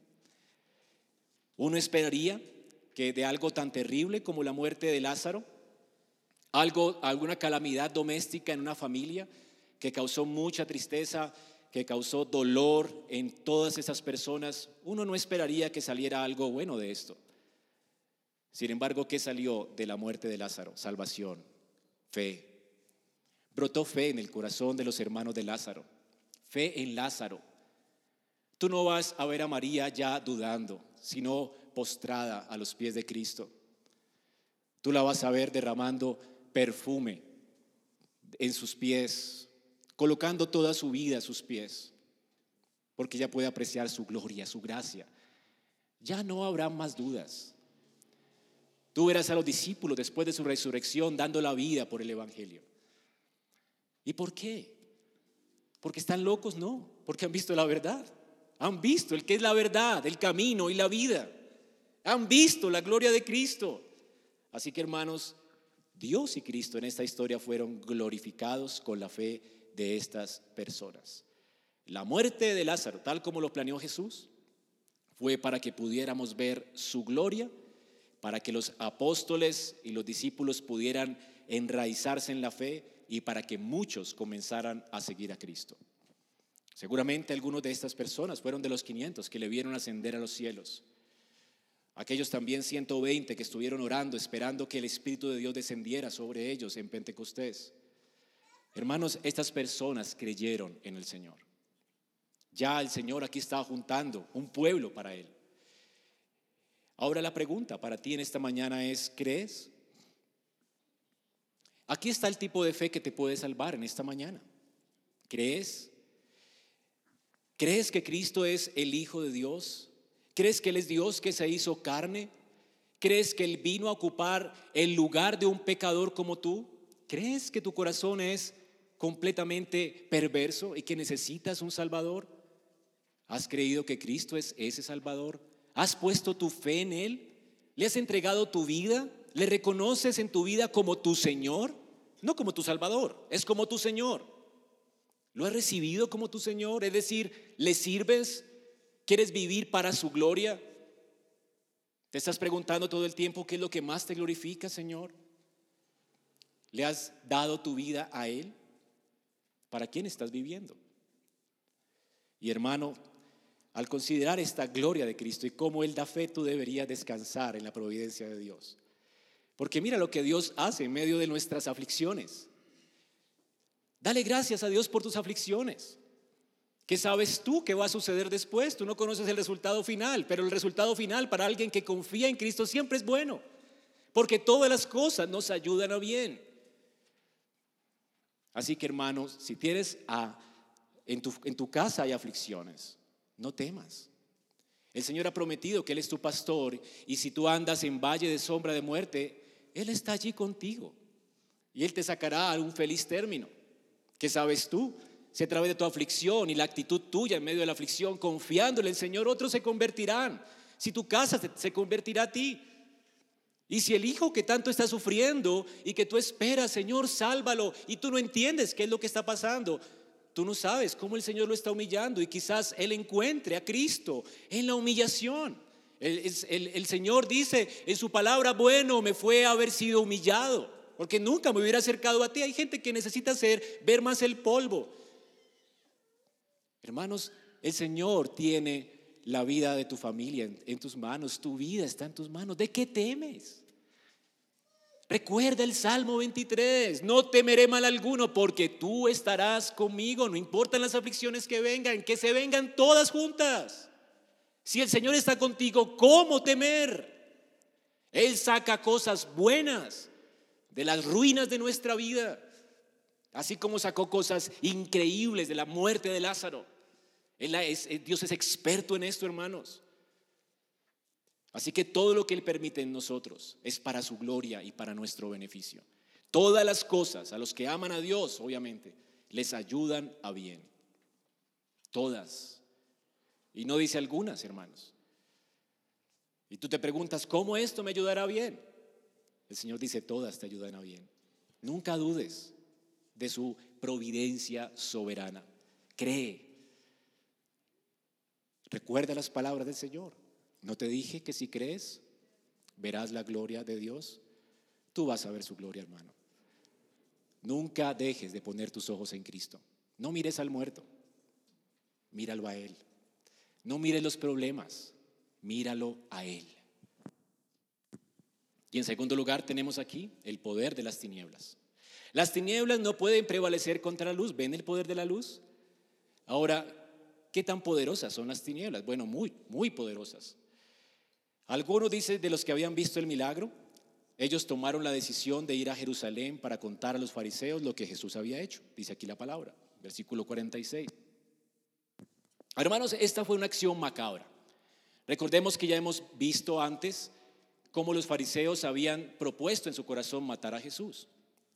Uno esperaría que de algo tan terrible como la muerte de Lázaro, algo, alguna calamidad doméstica en una familia que causó mucha tristeza, que causó dolor en todas esas personas, uno no esperaría que saliera algo bueno de esto. Sin embargo, ¿qué salió de la muerte de Lázaro? Salvación, fe. Brotó fe en el corazón de los hermanos de Lázaro, fe en Lázaro. Tú no vas a ver a María ya dudando, sino postrada a los pies de Cristo. Tú la vas a ver derramando perfume en sus pies, colocando toda su vida a sus pies, porque ella puede apreciar su gloria, su gracia. Ya no habrá más dudas. Tú verás a los discípulos después de su resurrección dando la vida por el Evangelio. ¿Y por qué? ¿Porque están locos? No, porque han visto la verdad. Han visto el que es la verdad, el camino y la vida. Han visto la gloria de Cristo. Así que hermanos, Dios y Cristo en esta historia fueron glorificados con la fe de estas personas. La muerte de Lázaro, tal como lo planeó Jesús, fue para que pudiéramos ver su gloria, para que los apóstoles y los discípulos pudieran enraizarse en la fe y para que muchos comenzaran a seguir a Cristo. Seguramente algunos de estas personas fueron de los 500 que le vieron ascender a los cielos. Aquellos también 120 que estuvieron orando, esperando que el Espíritu de Dios descendiera sobre ellos en Pentecostés. Hermanos, estas personas creyeron en el Señor. Ya el Señor aquí estaba juntando un pueblo para Él. Ahora la pregunta para ti en esta mañana es, ¿crees? Aquí está el tipo de fe que te puede salvar en esta mañana. ¿Crees? ¿Crees que Cristo es el Hijo de Dios? ¿Crees que Él es Dios que se hizo carne? ¿Crees que Él vino a ocupar el lugar de un pecador como tú? ¿Crees que tu corazón es completamente perverso y que necesitas un Salvador? ¿Has creído que Cristo es ese Salvador? ¿Has puesto tu fe en Él? ¿Le has entregado tu vida? ¿Le reconoces en tu vida como tu Señor? No como tu Salvador, es como tu Señor. ¿Lo has recibido como tu Señor? Es decir, ¿le sirves? ¿Quieres vivir para su gloria? ¿Te estás preguntando todo el tiempo qué es lo que más te glorifica, Señor? ¿Le has dado tu vida a Él? ¿Para quién estás viviendo? Y hermano, al considerar esta gloria de Cristo y cómo Él da fe, tú deberías descansar en la providencia de Dios. Porque mira lo que Dios hace en medio de nuestras aflicciones. Dale gracias a Dios por tus aflicciones. ¿Qué sabes tú que va a suceder después? Tú no conoces el resultado final, pero el resultado final para alguien que confía en Cristo siempre es bueno, porque todas las cosas nos ayudan a bien. Así que hermanos, si tienes a, en, tu, en tu casa hay aflicciones, no temas. El Señor ha prometido que Él es tu pastor y si tú andas en valle de sombra de muerte, Él está allí contigo y Él te sacará a un feliz término. ¿Qué sabes tú? Si a través de tu aflicción y la actitud tuya en medio de la aflicción, confiándole en el Señor, otros se convertirán. Si tu casa se convertirá a ti. Y si el hijo que tanto está sufriendo y que tú esperas, Señor, sálvalo, y tú no entiendes qué es lo que está pasando, tú no sabes cómo el Señor lo está humillando y quizás Él encuentre a Cristo en la humillación. El, Señor dice en su palabra, bueno, me fue haber sido humillado, porque nunca me hubiera acercado a ti. Hay gente que necesita ver más el polvo. Hermanos, el Señor tiene la vida de tu familia en, tus manos, tu vida está en tus manos. ¿De qué temes? Recuerda el Salmo 23, no temeré mal alguno porque tú estarás conmigo, no importan las aflicciones que vengan, que se vengan todas juntas. Si el Señor está contigo, ¿cómo temer? Él saca cosas buenas de las ruinas de nuestra vida, así como sacó cosas increíbles de la muerte de Lázaro. Eh, Dios es experto en esto, hermanos. Así que todo lo que Él permite en nosotros es para su gloria y para nuestro beneficio. Todas las cosas a los que aman a Dios, obviamente, les ayudan a bien. Todas. Y no dice algunas, hermanos. Y tú te preguntas, ¿cómo esto me ayudará bien? El Señor dice, todas te ayudan a bien. Nunca dudes de su providencia soberana. Cree. Recuerda las palabras del Señor. ¿No te dije que si crees, verás la gloria de Dios? Tú vas a ver su gloria, hermano. Nunca dejes de poner tus ojos en Cristo. No mires al muerto, míralo a Él. No mires los problemas, míralo a Él. Y en segundo lugar tenemos aquí el poder de las tinieblas. Las tinieblas no pueden prevalecer contra la luz. ¿Ven el poder de la luz? Ahora, ¿qué tan poderosas son las tinieblas? Bueno, muy, muy poderosas. Algunos dicen de los que habían visto el milagro, ellos tomaron la decisión de ir a Jerusalén para contar a los fariseos lo que Jesús había hecho. Dice aquí la palabra, versículo 46. Hermanos, esta fue una acción macabra. Recordemos que ya hemos visto antes cómo los fariseos habían propuesto en su corazón matar a Jesús.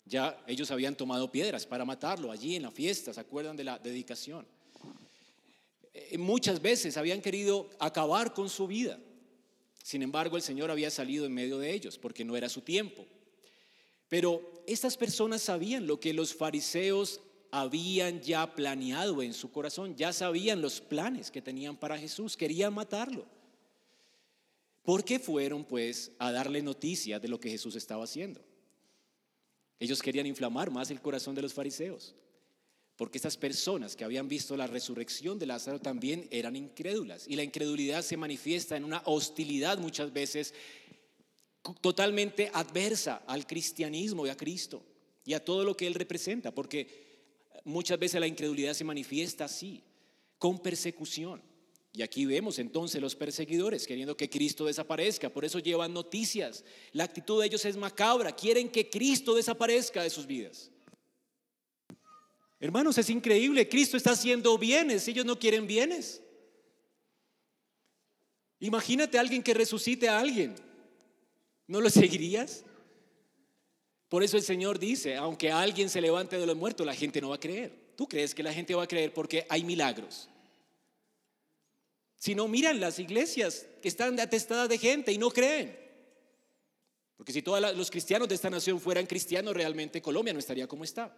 Ya ellos habían tomado piedras para matarlo allí en la fiesta, ¿se acuerdan de la dedicación? Eh, muchas veces habían querido acabar con su vida. Sin embargo, el Señor había salido en medio de ellos porque no era su tiempo. Pero estas personas sabían lo que los fariseos habían ya planeado en su corazón, ya sabían los planes que tenían para Jesús, querían matarlo. ¿Por qué fueron pues a darle noticia de lo que Jesús estaba haciendo? Ellos querían inflamar más el corazón de los fariseos. Porque estas personas que habían visto la resurrección de Lázaro también eran incrédulas. Y la incredulidad se manifiesta en una hostilidad muchas veces totalmente adversa al cristianismo y a Cristo y a todo lo que Él representa. Porque muchas veces la incredulidad se manifiesta así, con persecución. Y aquí vemos entonces los perseguidores queriendo que Cristo desaparezca, por eso llevan noticias. La actitud de ellos es macabra, quieren que Cristo desaparezca de sus vidas. Hermanos, es increíble. Cristo está haciendo bienes. Ellos no quieren bienes. Imagínate a alguien que resucite a alguien. ¿No lo seguirías? Por eso el Señor dice, aunque alguien se levante de los muertos, la gente no va a creer. ¿Tú crees que la gente va a creer porque hay milagros? Si no, miran las iglesias que están atestadas de gente y no creen. Porque si todos los cristianos de esta nación fueran cristianos, realmente Colombia no estaría como está.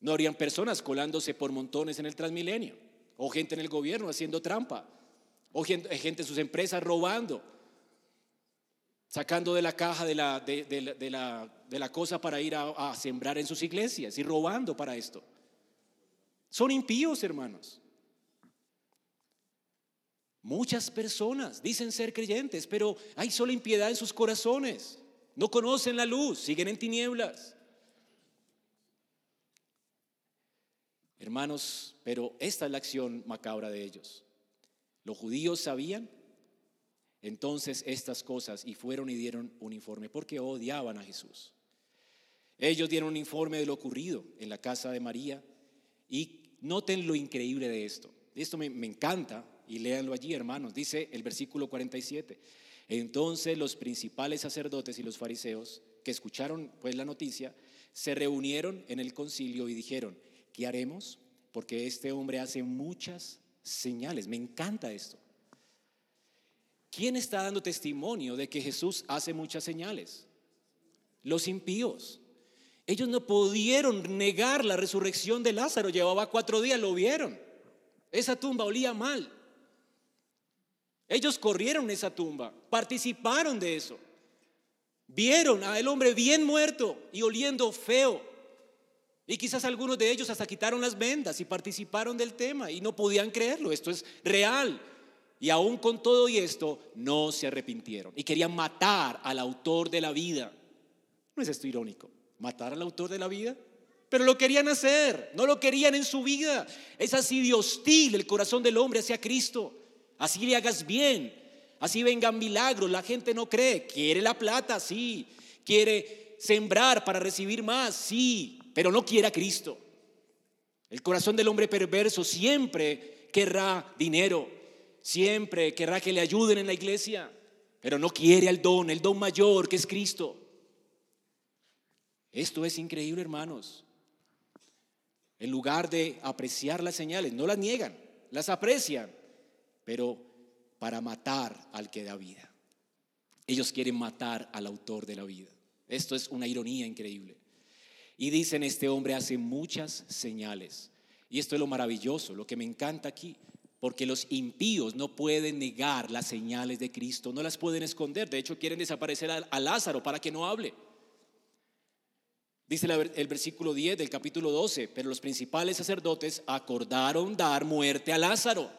No habrían personas colándose por montones en el Transmilenio, o gente en el gobierno haciendo trampa, o gente, en sus empresas robando, sacando de la caja de la, de, la, cosa para ir a sembrar en sus iglesias y robando para esto. Son impíos, hermanos. Muchas personas dicen ser creyentes, pero hay solo impiedad en sus corazones. No conocen la luz, siguen en tinieblas. Hermanos, pero esta es la acción macabra de ellos. Los judíos sabían entonces estas cosas y fueron y dieron un informe porque odiaban a Jesús. Ellos dieron un informe de lo ocurrido en la casa de María y noten lo increíble de esto. Esto me, me encanta y léanlo allí, hermanos. Dice el versículo 47. Entonces los principales sacerdotes y los fariseos que escucharon pues la noticia se reunieron en el concilio y dijeron, ¿Qué haremos? Porque este hombre hace muchas señales. Me encanta esto. ¿Quién está dando testimonio de que Jesús hace muchas señales? Los impíos. Ellos no pudieron negar la resurrección de Lázaro. Llevaba cuatro días, lo vieron. Esa tumba olía mal. Ellos corrieron esa tumba, participaron de eso. Vieron a el hombre bien muerto y oliendo feo. Y quizás algunos de ellos hasta quitaron las vendas y participaron del tema y no podían creerlo. Esto es real. Y aún con todo y esto, no se arrepintieron. Y querían matar al autor de la vida. ¿No es esto irónico? ¿Matar al autor de la vida? Pero lo querían hacer, no lo querían en su vida. Es así de hostil el corazón del hombre hacia Cristo. Así le hagas bien, así vengan milagros. La gente no cree. Quiere la plata, sí. Quiere sembrar para recibir más, sí pero no quiere a Cristo. El corazón del hombre perverso siempre querrá dinero, siempre querrá que le ayuden en la iglesia, pero no quiere al don, el don mayor que es Cristo. Esto es increíble, hermanos. En lugar de apreciar las señales, no las niegan, las aprecian, pero para matar al que da vida. Ellos quieren matar al autor de la vida. Esto es una ironía increíble. Y dicen, este hombre hace muchas señales. Y esto es lo maravilloso, lo que me encanta aquí, porque los impíos no pueden negar las señales de Cristo, no las pueden esconder. De hecho, quieren desaparecer a, Lázaro para que no hable. Dice el versículo 10 del capítulo 12, pero los principales sacerdotes acordaron dar muerte a Lázaro.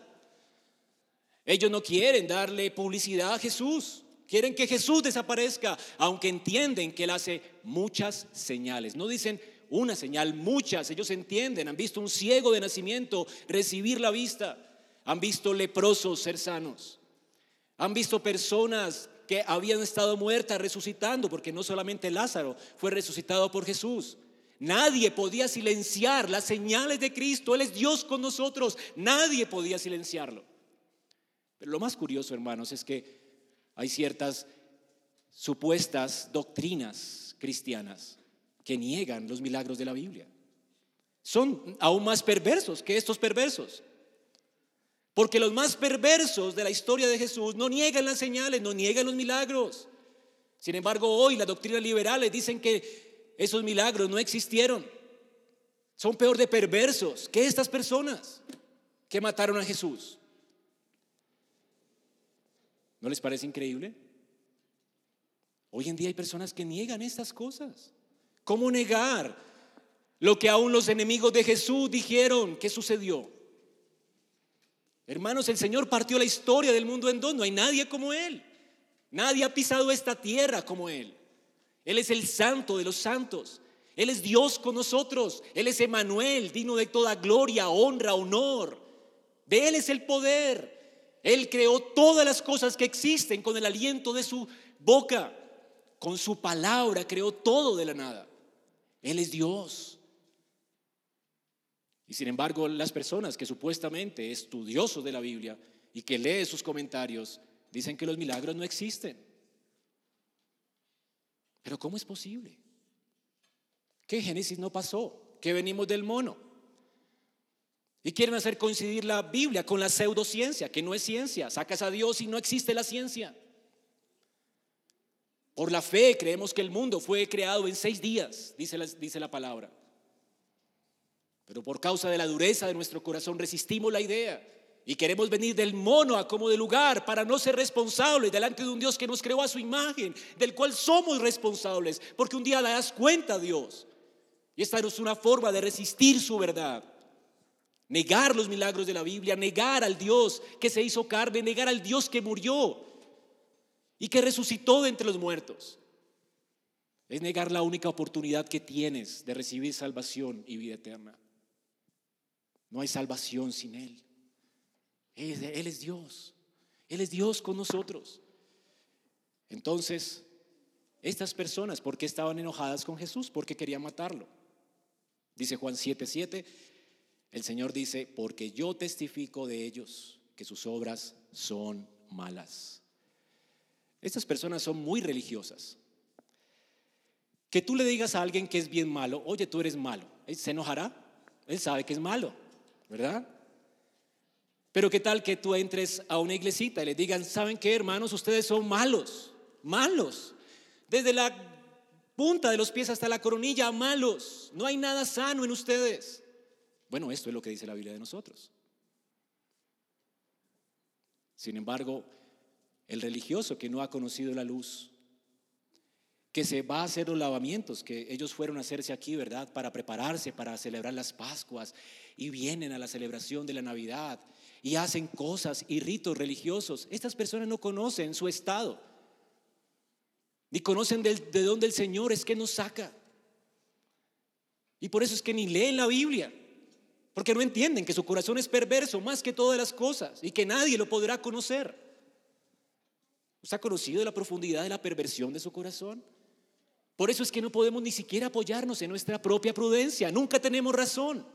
Ellos no quieren darle publicidad a Jesús. Quieren que Jesús desaparezca, aunque entienden que Él hace muchas señales. No dicen una señal, muchas. Ellos entienden, han visto un ciego de nacimiento recibir la vista. Han visto leprosos ser sanos. Han visto personas que habían estado muertas resucitando, porque no solamente Lázaro fue resucitado por Jesús. Nadie podía silenciar las señales de Cristo. Él es Dios con nosotros. Nadie podía silenciarlo. Pero lo más curioso, hermanos, es que hay ciertas supuestas doctrinas cristianas que niegan los milagros de la Biblia. Son aún más perversos que estos perversos. Porque los más perversos de la historia de Jesús no niegan las señales, no niegan los milagros. Sin embargo, hoy las doctrinas liberales dicen que esos milagros no existieron. Son peor de perversos que estas personas que mataron a Jesús. ¿No les parece increíble? Hoy en día hay personas que niegan estas cosas. ¿Cómo negar lo que aún los enemigos de Jesús dijeron que sucedió? Hermanos, el Señor partió la historia del mundo en dos. No hay nadie como Él. Nadie ha pisado esta tierra como Él. Él es el santo de los santos. Él es Dios con nosotros. Él es Emanuel, digno de toda gloria, honra, honor. De Él es el poder. Él creó todas las cosas que existen con el aliento de su boca. Con su palabra creó todo de la nada. Él es Dios. Y sin embargo, las personas que supuestamente estudiosos de la Biblia y que leen sus comentarios dicen que los milagros no existen. Pero ¿cómo es posible? ¿Qué Génesis no pasó? ¿Que venimos del mono? Y quieren hacer coincidir la Biblia con la pseudociencia, que no es ciencia. Sacas a Dios y no existe la ciencia. Por la fe creemos que el mundo fue creado en seis días, dice la palabra. Pero por causa de la dureza de nuestro corazón resistimos la idea y queremos venir del mono a como de lugar para no ser responsables delante de un Dios que nos creó a su imagen, del cual somos responsables, porque un día le das cuenta a Dios. Y esta es una forma de resistir su verdad negar los milagros de la Biblia, negar al Dios que se hizo carne, negar al Dios que murió y que resucitó de entre los muertos. Es negar la única oportunidad que tienes de recibir salvación y vida eterna. No hay salvación sin Él. Él es Dios. Él es Dios con nosotros. Entonces, estas personas, ¿por qué estaban enojadas con Jesús? Porque querían matarlo. Dice Juan 7:7, el Señor dice, porque yo testifico de ellos que sus obras son malas. Estas personas son muy religiosas. Que tú le digas a alguien que es bien malo, oye, tú eres malo, él se enojará, él sabe que es malo, ¿verdad? Pero qué tal que tú entres a una iglesita y le digan, ¿saben qué, hermanos? Ustedes son malos, malos. Desde la punta de los pies hasta la coronilla, malos. No hay nada sano en ustedes. Bueno, esto es lo que dice la Biblia de nosotros. Sin embargo, el religioso que no ha conocido la luz, que se va a hacer los lavamientos, que ellos fueron a hacerse aquí, ¿verdad? Para prepararse, para celebrar las Pascuas, y vienen a la celebración de la Navidad, y hacen cosas y ritos religiosos. Estas personas no conocen su estado, ni conocen de, de dónde el Señor es que nos saca. Y por eso es que ni leen la Biblia. Porque no entienden que su corazón es perverso más que todas las cosas y que nadie lo podrá conocer. ¿Usted ha conocido la profundidad de la perversión de su corazón? Por eso es que no podemos ni siquiera apoyarnos en nuestra propia prudencia. Nunca tenemos razón.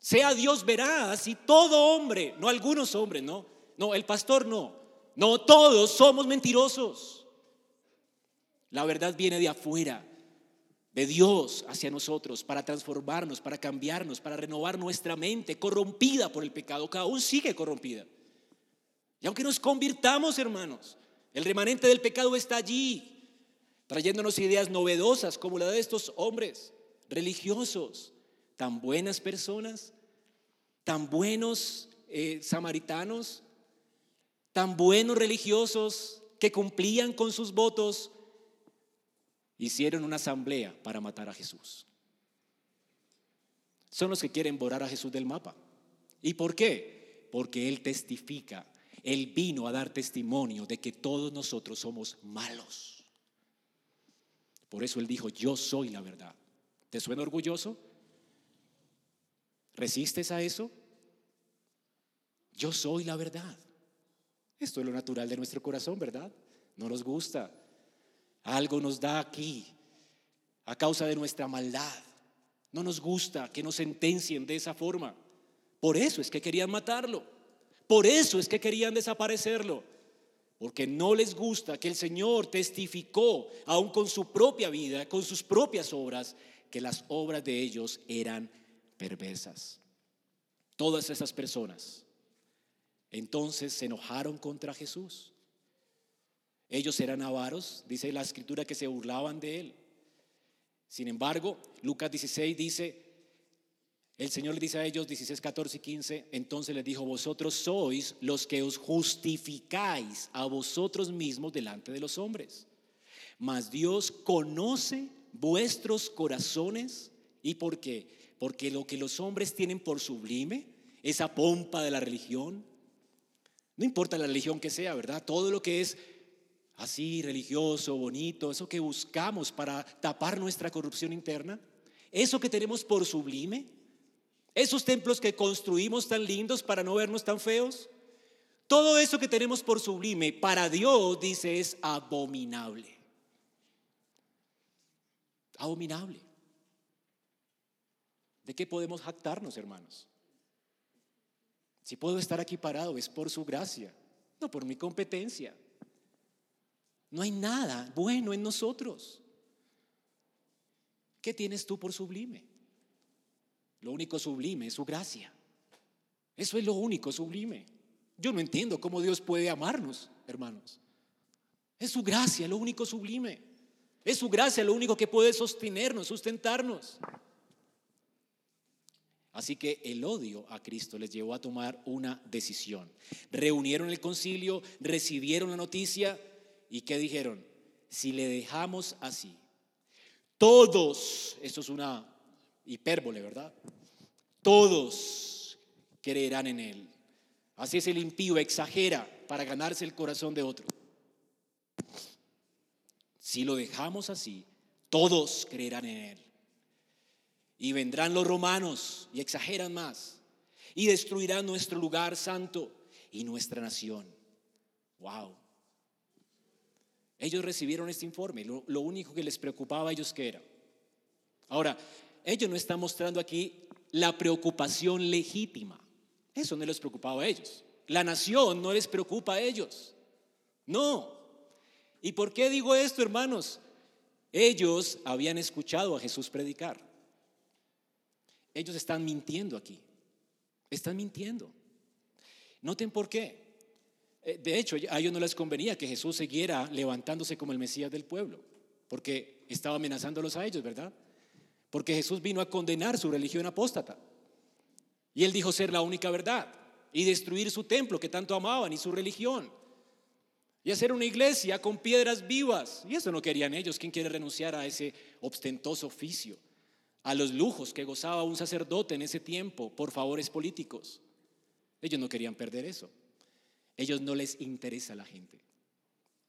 Sea Dios veraz y todo hombre, no algunos hombres, no. No, el pastor no. No, todos somos mentirosos. La verdad viene de afuera. de Dios hacia nosotros para transformarnos, para cambiarnos, para renovar nuestra mente corrompida por el pecado, que aún sigue corrompida. Y aunque nos convirtamos, hermanos, el remanente del pecado está allí, trayéndonos ideas novedosas como la de estos hombres religiosos, tan buenas personas, tan buenos eh, samaritanos, tan buenos religiosos que cumplían con sus votos, hicieron una asamblea para matar a Jesús. Son los que quieren borrar a Jesús del mapa. ¿Y por qué? Porque Él testifica, Él vino a dar testimonio de que todos nosotros somos malos. Por eso Él dijo, yo soy la verdad. ¿Te suena orgulloso? ¿Resistes a eso? Yo soy la verdad. Esto es lo natural de nuestro corazón, ¿verdad? No nos gusta. Algo nos da aquí a causa de nuestra maldad. No nos gusta que nos sentencien de esa forma. Por eso es que querían matarlo. Por eso es que querían desaparecerlo. Porque no les gusta que el Señor testificó, aún con su propia vida, con sus propias obras, que las obras de ellos eran perversas. Todas esas personas entonces se enojaron contra Jesús. Ellos eran avaros, dice la escritura que se burlaban de él. Sin embargo, Lucas 16 dice, el Señor le dice a ellos, 16, 14 y 15, entonces les dijo, vosotros sois los que os justificáis a vosotros mismos delante de los hombres. Mas Dios conoce vuestros corazones. ¿Y por qué? Porque lo que los hombres tienen por sublime, esa pompa de la religión, no importa la religión que sea, ¿verdad? Todo lo que es así religioso, bonito, eso que buscamos para tapar nuestra corrupción interna, eso que tenemos por sublime, esos templos que construimos tan lindos para no vernos tan feos, todo eso que tenemos por sublime, para Dios, dice, es abominable. Abominable. ¿De qué podemos jactarnos, hermanos? Si puedo estar aquí parado es por su gracia, no por mi competencia. No hay nada bueno en nosotros. ¿Qué tienes tú por sublime? Lo único sublime es su gracia. Eso es lo único sublime. Yo no entiendo cómo Dios puede amarnos, hermanos. Es su gracia, lo único sublime. Es su gracia lo único que puede sostenernos, sustentarnos. Así que el odio a Cristo les llevó a tomar una decisión. Reunieron el concilio, recibieron la noticia y ¿qué dijeron? Si le dejamos así, todos, esto es una hipérbole, ¿verdad? Todos creerán en Él. Así es el impío, exagera para ganarse el corazón de otro. Si lo dejamos así, todos creerán en Él. Y vendrán los romanos y exageran más y destruirán nuestro lugar santo y nuestra nación. Wow. Ellos recibieron este informe. Lo, lo, único que les preocupaba a ellos que era. Ahora, ellos no están mostrando aquí la preocupación legítima. Eso no les preocupaba a ellos. La nación no les preocupa a ellos. No. ¿Y por qué digo esto, hermanos? Ellos habían escuchado a Jesús predicar. Ellos están mintiendo aquí. Están mintiendo. Noten por qué. Eh, de hecho, a ellos no les convenía que Jesús siguiera levantándose como el Mesías del pueblo, porque estaba amenazándolos a ellos, ¿verdad? Porque Jesús vino a condenar su religión apóstata. Y él dijo ser la única verdad y destruir su templo que tanto amaban y su religión. Y hacer una iglesia con piedras vivas. Y eso no querían ellos. ¿Quién quiere renunciar a ese ostentoso oficio? a los lujos que gozaba un sacerdote en ese tiempo por favores políticos. Ellos no querían perder eso. Ellos no les interesa la gente.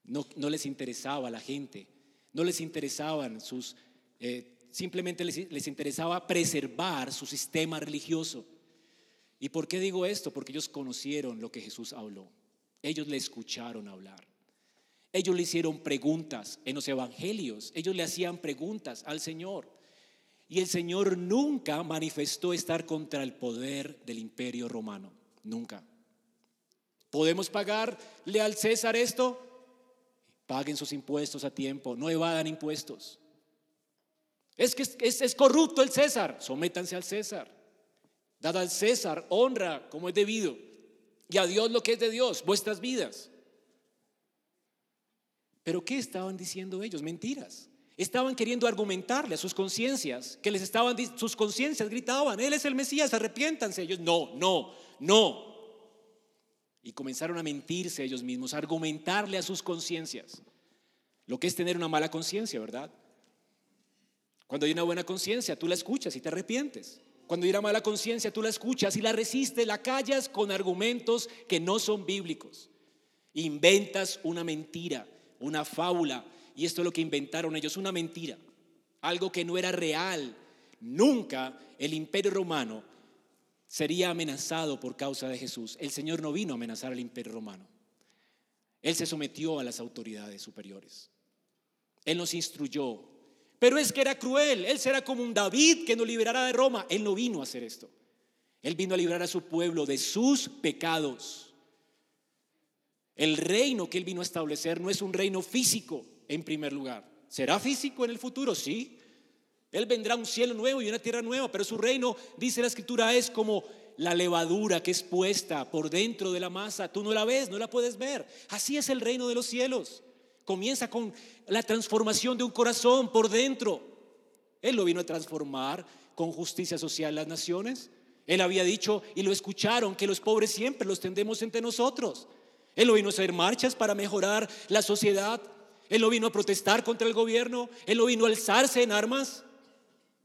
No, les interesaba la gente. No les interesaban sus... Eh, simplemente les, les interesaba preservar su sistema religioso. ¿Y por qué digo esto? Porque ellos conocieron lo que Jesús habló. Ellos le escucharon hablar. Ellos le hicieron preguntas en los evangelios. Ellos le hacían preguntas al Señor. Y el Señor nunca manifestó estar contra el poder del imperio romano. Nunca. ¿Podemos pagarle al César esto? Paguen sus impuestos a tiempo, no evadan impuestos. Es que es, corrupto el César, sométanse al César. Dad al César honra como es debido y a Dios lo que es de Dios, vuestras vidas. Pero ¿qué estaban diciendo ellos? Mentiras. Estaban queriendo argumentarle a sus conciencias, que les estaban, sus conciencias gritaban, Él es el Mesías, arrepiéntanse. Ellos, no, no, no. Y comenzaron a mentirse ellos mismos, a argumentarle a sus conciencias. Lo que es tener una mala conciencia, ¿verdad? Cuando hay una buena conciencia, tú la escuchas y te arrepientes. Cuando hay una mala conciencia, tú la escuchas y la resistes, la callas con argumentos que no son bíblicos. Inventas una mentira, una fábula, y esto es lo que inventaron ellos, una mentira, algo que no era real. Nunca el imperio romano sería amenazado por causa de Jesús. El Señor no vino a amenazar al imperio romano. Él se sometió a las autoridades superiores. Él nos instruyó. Pero es que era cruel. Él será como un David que nos liberará de Roma. Él no vino a hacer esto. Él vino a liberar a su pueblo de sus pecados. El reino que Él vino a establecer no es un reino físico, en primer lugar. ¿Será físico en el futuro? Sí. Él vendrá un cielo nuevo y una tierra nueva, pero su reino, dice la escritura, es como la levadura que es puesta por dentro de la masa. Tú no la ves, no la puedes ver. Así es el reino de los cielos. Comienza con la transformación de un corazón por dentro. Él lo vino a transformar con justicia social las naciones. Él había dicho y lo escucharon que los pobres siempre los tendemos entre nosotros. Él lo vino a hacer marchas para mejorar la sociedad. Él no vino a protestar contra el gobierno, Él no vino a alzarse en armas.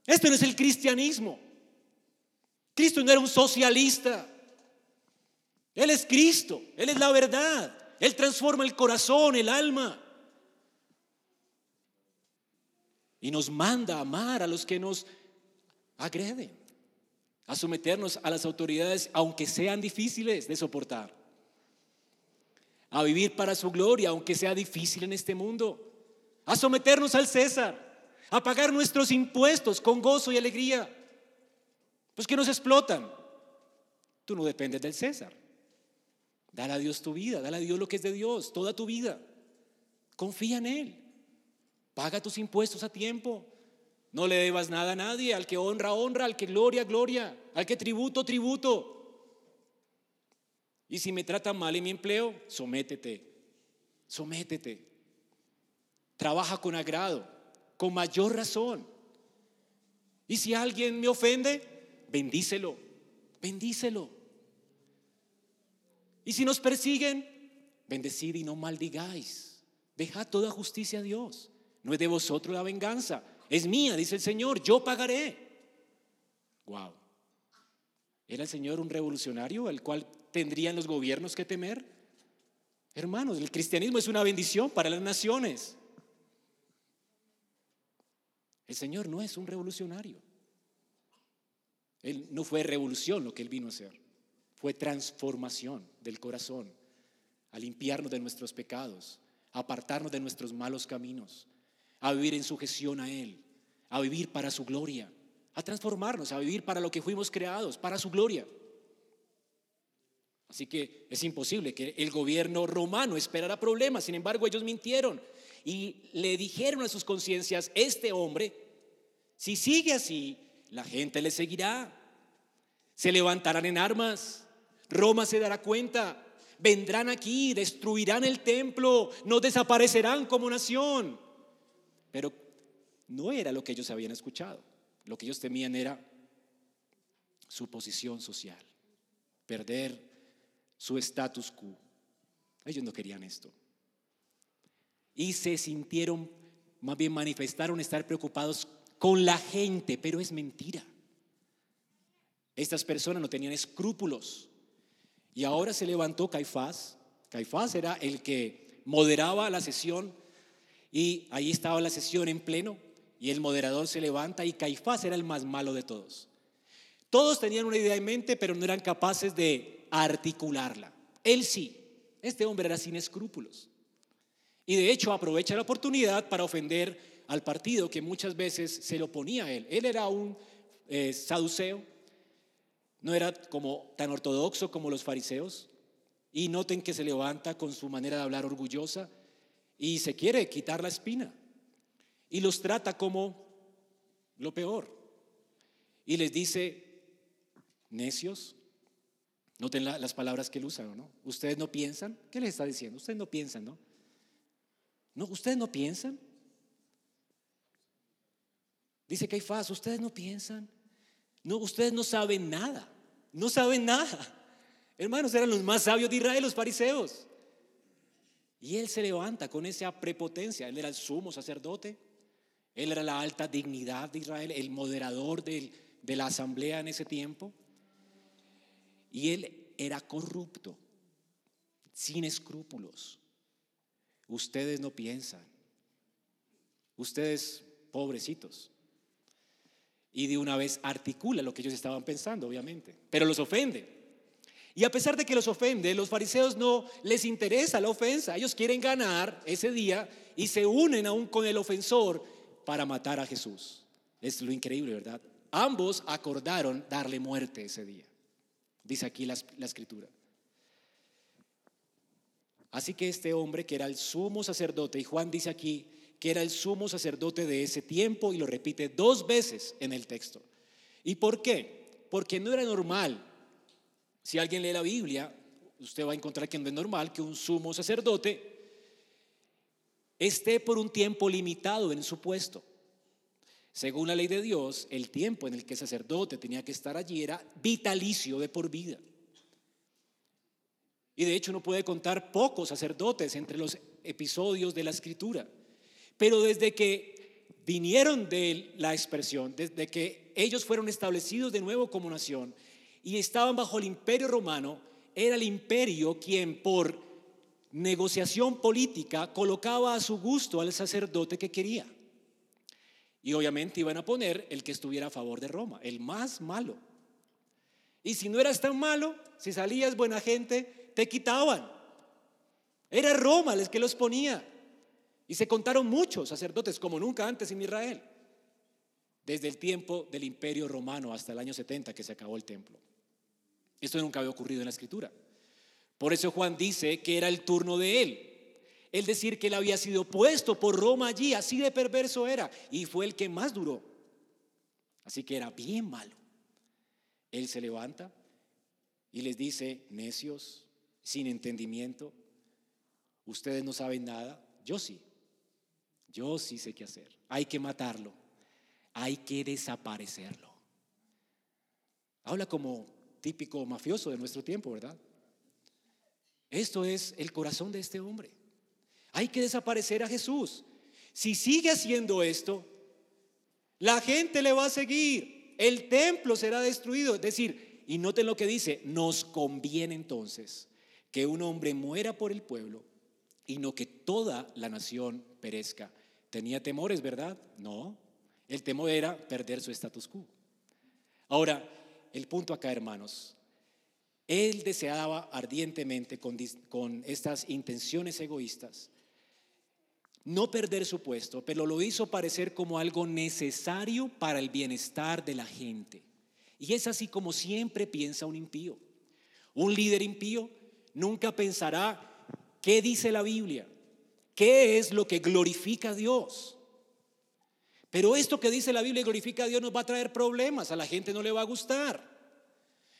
Esto no es el cristianismo. Cristo no era un socialista. Él es Cristo, Él es la verdad. Él transforma el corazón, el alma. Y nos manda a amar a los que nos agreden, a someternos a las autoridades, aunque sean difíciles de soportar a vivir para su gloria, aunque sea difícil en este mundo, a someternos al César, a pagar nuestros impuestos con gozo y alegría. Pues que nos explotan. Tú no dependes del César. Dale a Dios tu vida, dale a Dios lo que es de Dios, toda tu vida. Confía en Él. Paga tus impuestos a tiempo. No le debas nada a nadie. Al que honra, honra. Al que gloria, gloria. Al que tributo, tributo. Y si me tratan mal en mi empleo, sométete, sométete. Trabaja con agrado, con mayor razón. Y si alguien me ofende, bendícelo, bendícelo. Y si nos persiguen, bendecid y no maldigáis. Deja toda justicia a Dios. No es de vosotros la venganza, es mía, dice el Señor, yo pagaré. Wow. ¿Era el Señor un revolucionario al cual tendrían los gobiernos que temer? Hermanos, el cristianismo es una bendición para las naciones. El Señor no es un revolucionario. Él no fue revolución lo que Él vino a hacer. Fue transformación del corazón, a limpiarnos de nuestros pecados, a apartarnos de nuestros malos caminos, a vivir en sujeción a Él, a vivir para su gloria, a transformarnos, a vivir para lo que fuimos creados, para su gloria. Así que es imposible que el gobierno romano esperara problemas. Sin embargo, ellos mintieron y le dijeron a sus conciencias, este hombre, si sigue así, la gente le seguirá. Se levantarán en armas. Roma se dará cuenta. Vendrán aquí, destruirán el templo, no desaparecerán como nación. Pero no era lo que ellos habían escuchado. Lo que ellos temían era su posición social, perder su status quo. Ellos no querían esto. Y se sintieron, más bien manifestaron estar preocupados con la gente, pero es mentira. Estas personas no tenían escrúpulos. Y ahora se levantó Caifás. Caifás era el que moderaba la sesión y ahí estaba la sesión en pleno y el moderador se levanta y Caifás era el más malo de todos. Todos tenían una idea en mente, pero no eran capaces de articularla. Él sí, este hombre era sin escrúpulos. Y de hecho aprovecha la oportunidad para ofender al partido que muchas veces se le oponía a él. Él era un eh, saduceo, no era como tan ortodoxo como los fariseos. Y noten que se levanta con su manera de hablar orgullosa y se quiere quitar la espina. Y los trata como lo peor. Y les dice, necios, noten las palabras que él usa, ¿no? Ustedes no piensan, ¿qué les está diciendo? Ustedes no piensan, ¿no? No, ustedes no piensan. Dice Caifás, ustedes no piensan. No, ustedes no saben nada. No saben nada. Hermanos, eran los más sabios de Israel, los fariseos. Y él se levanta con esa prepotencia. Él era el sumo sacerdote. Él era la alta dignidad de Israel, el moderador de la asamblea en ese tiempo. Y él era corrupto, sin escrúpulos. Ustedes no piensan. Ustedes, pobrecitos. Y de una vez articula lo que ellos estaban pensando, obviamente. Pero los ofende. Y a pesar de que los ofende, los fariseos no les interesa la ofensa. Ellos quieren ganar ese día y se unen aún con el ofensor para matar a Jesús. Es lo increíble, ¿verdad? Ambos acordaron darle muerte ese día. Dice aquí la, la escritura. Así que este hombre que era el sumo sacerdote, y Juan dice aquí que era el sumo sacerdote de ese tiempo y lo repite dos veces en el texto. ¿Y por qué? Porque no era normal si alguien lee la Biblia, usted va a encontrar que no es normal que un sumo sacerdote esté por un tiempo limitado en su puesto. Según la ley de Dios, el tiempo en el que el sacerdote tenía que estar allí era vitalicio de por vida. Y de hecho uno puede contar pocos sacerdotes entre los episodios de la escritura. Pero desde que vinieron de la expresión, desde que ellos fueron establecidos de nuevo como nación, y estaban bajo el imperio romano, era el imperio quien por negociación política colocaba a su gusto al sacerdote que quería. Y obviamente iban a poner el que estuviera a favor de Roma, el más malo. Y si no eras tan malo, si salías buena gente, te quitaban. Era Roma el que los ponía. Y se contaron muchos sacerdotes como nunca antes en Israel, desde el tiempo del imperio romano hasta el año 70 que se acabó el templo. Esto nunca había ocurrido en la escritura. Por eso Juan dice que era el turno de él. El decir que él había sido puesto por Roma allí, así de perverso era, y fue el que más duró. Así que era bien malo. Él se levanta y les dice, necios, sin entendimiento, ustedes no saben nada, yo sí, yo sí sé qué hacer. Hay que matarlo, hay que desaparecerlo. Habla como típico mafioso de nuestro tiempo, ¿verdad? Esto es el corazón de este hombre. Hay que desaparecer a Jesús. Si sigue haciendo esto, la gente le va a seguir. El templo será destruido. Es decir, y noten lo que dice, nos conviene entonces que un hombre muera por el pueblo y no que toda la nación perezca. Tenía temores, ¿verdad? No. El temor era perder su status quo. Ahora, el punto acá, hermanos. Él deseaba ardientemente con, con estas intenciones egoístas no perder su puesto, pero lo hizo parecer como algo necesario para el bienestar de la gente. Y es así como siempre piensa un impío. Un líder impío nunca pensará qué dice la Biblia, qué es lo que glorifica a Dios. Pero esto que dice la Biblia glorifica a Dios nos va a traer problemas, a la gente no le va a gustar.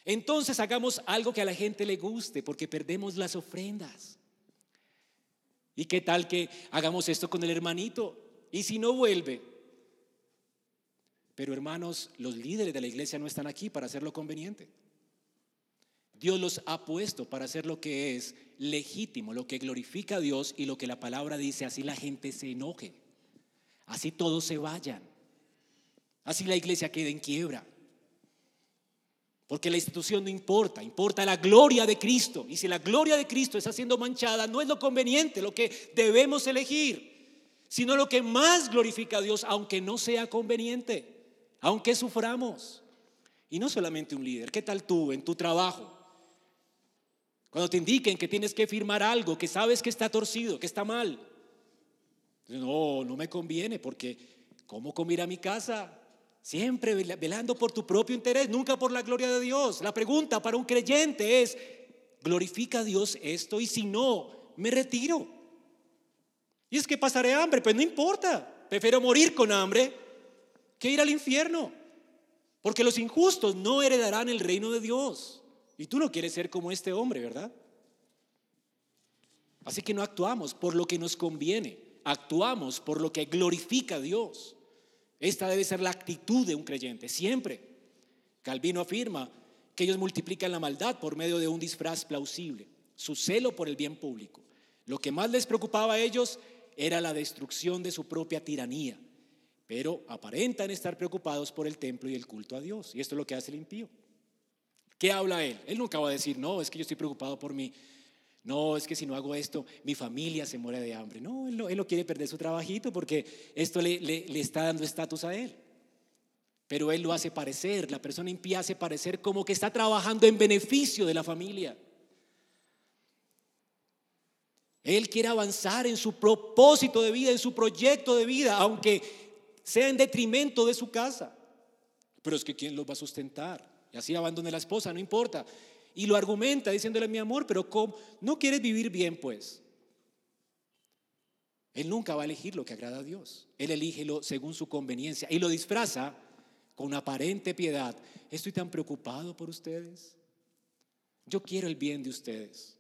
Entonces hagamos algo que a la gente le guste, porque perdemos las ofrendas. ¿Y qué tal que hagamos esto con el hermanito? ¿Y si no vuelve? Pero hermanos, los líderes de la iglesia no están aquí para hacer lo conveniente. Dios los ha puesto para hacer lo que es legítimo, lo que glorifica a Dios y lo que la palabra dice, así la gente se enoje. Así todos se vayan. Así la iglesia quede en quiebra. Porque la institución no importa, importa la gloria de Cristo. Y si la gloria de Cristo está siendo manchada, no es lo conveniente, lo que debemos elegir, sino lo que más glorifica a Dios, aunque no sea conveniente, aunque suframos. Y no solamente un líder, ¿qué tal tú en tu trabajo? Cuando te indiquen que tienes que firmar algo, que sabes que está torcido, que está mal, no, no me conviene porque ¿cómo comer a mi casa? Siempre velando por tu propio interés, nunca por la gloria de Dios. La pregunta para un creyente es, ¿glorifica a Dios esto? Y si no, me retiro. Y es que pasaré hambre, pues no importa. Prefiero morir con hambre que ir al infierno. Porque los injustos no heredarán el reino de Dios. Y tú no quieres ser como este hombre, ¿verdad? Así que no actuamos por lo que nos conviene, actuamos por lo que glorifica a Dios. Esta debe ser la actitud de un creyente, siempre. Calvino afirma que ellos multiplican la maldad por medio de un disfraz plausible, su celo por el bien público. Lo que más les preocupaba a ellos era la destrucción de su propia tiranía, pero aparentan estar preocupados por el templo y el culto a Dios. Y esto es lo que hace el impío. ¿Qué habla él? Él nunca va a decir, no, es que yo estoy preocupado por mí. No, es que si no hago esto, mi familia se muere de hambre. No, él no, quiere perder su trabajito porque esto le, le está dando estatus a él. Pero él lo hace parecer, la persona impía hace parecer como que está trabajando en beneficio de la familia. Él quiere avanzar en su propósito de vida, en su proyecto de vida, aunque sea en detrimento de su casa. Pero es que ¿quién los va a sustentar? Y así abandone la esposa, no importa. Y lo argumenta diciéndole, mi amor, pero. ¿No quieres vivir bien pues? Él nunca va a elegir lo que agrada a Dios. Él elige lo según su conveniencia y lo disfraza con aparente piedad. Estoy tan preocupado por ustedes. Yo quiero el bien de ustedes.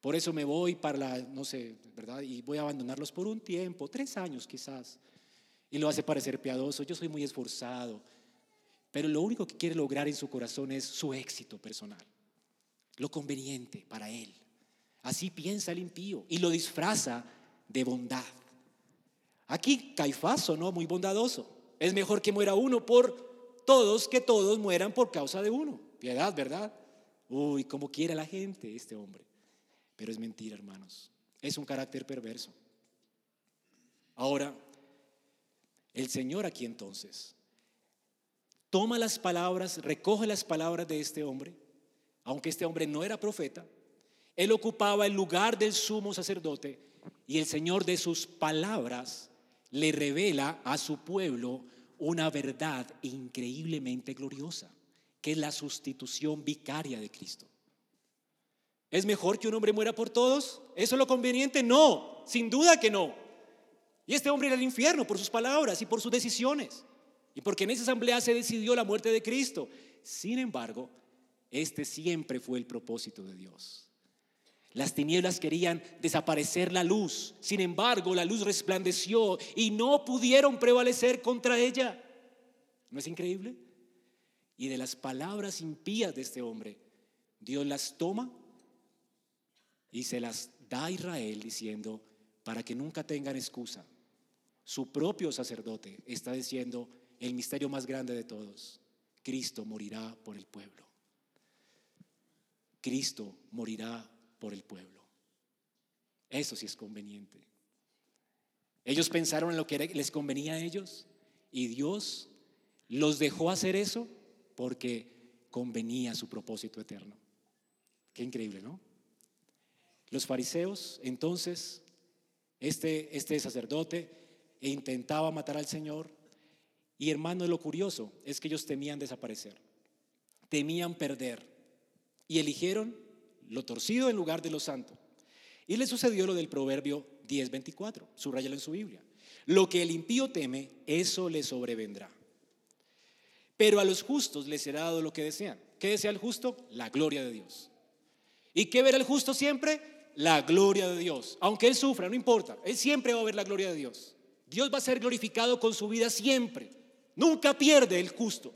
Por eso me voy para la, no sé, ¿verdad? Y voy a abandonarlos por un tiempo, tres años quizás. Y lo hace parecer piadoso. Yo soy muy esforzado. Pero lo único que quiere lograr en su corazón es su éxito personal lo conveniente para él. Así piensa el impío y lo disfraza de bondad. Aquí Caifás no muy bondadoso. Es mejor que muera uno por todos que todos mueran por causa de uno. Piedad, ¿verdad? Uy, como quiere la gente este hombre. Pero es mentira, hermanos. Es un carácter perverso. Ahora, el Señor aquí entonces toma las palabras, recoge las palabras de este hombre aunque este hombre no era profeta, él ocupaba el lugar del sumo sacerdote y el Señor de sus palabras le revela a su pueblo una verdad increíblemente gloriosa, que es la sustitución vicaria de Cristo. ¿Es mejor que un hombre muera por todos? ¿Eso es lo conveniente? No, sin duda que no. Y este hombre era el infierno por sus palabras y por sus decisiones. Y porque en esa asamblea se decidió la muerte de Cristo. Sin embargo, este siempre fue el propósito de Dios. Las tinieblas querían desaparecer la luz, sin embargo la luz resplandeció y no pudieron prevalecer contra ella. ¿No es increíble? Y de las palabras impías de este hombre, Dios las toma y se las da a Israel diciendo, para que nunca tengan excusa. Su propio sacerdote está diciendo el misterio más grande de todos, Cristo morirá por el pueblo. Cristo morirá por el pueblo. Eso sí es conveniente. Ellos pensaron en lo que les convenía a ellos y Dios los dejó hacer eso porque convenía su propósito eterno. Qué increíble, ¿no? Los fariseos, entonces, este, este sacerdote intentaba matar al Señor y hermano, lo curioso es que ellos temían desaparecer, temían perder y eligieron lo torcido en lugar de lo santo. Y le sucedió lo del proverbio 10:24, subrayalo en su Biblia. Lo que el impío teme, eso le sobrevendrá. Pero a los justos les será dado lo que desean. ¿Qué desea el justo? La gloria de Dios. ¿Y qué verá el justo siempre? La gloria de Dios. Aunque él sufra, no importa. Él siempre va a ver la gloria de Dios. Dios va a ser glorificado con su vida siempre. Nunca pierde el justo.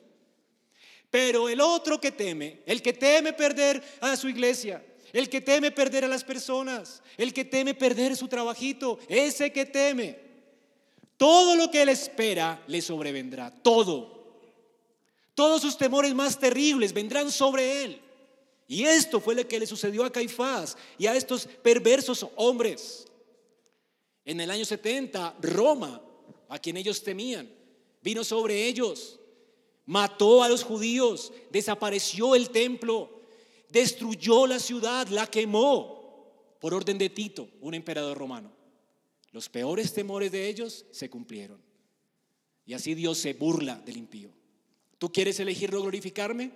Pero el otro que teme, el que teme perder a su iglesia, el que teme perder a las personas, el que teme perder su trabajito, ese que teme, todo lo que él espera le sobrevendrá, todo. Todos sus temores más terribles vendrán sobre él. Y esto fue lo que le sucedió a Caifás y a estos perversos hombres. En el año 70, Roma, a quien ellos temían, vino sobre ellos mató a los judíos, desapareció el templo, destruyó la ciudad, la quemó por orden de Tito, un emperador romano. Los peores temores de ellos se cumplieron. Y así Dios se burla del impío. ¿Tú quieres elegirlo glorificarme?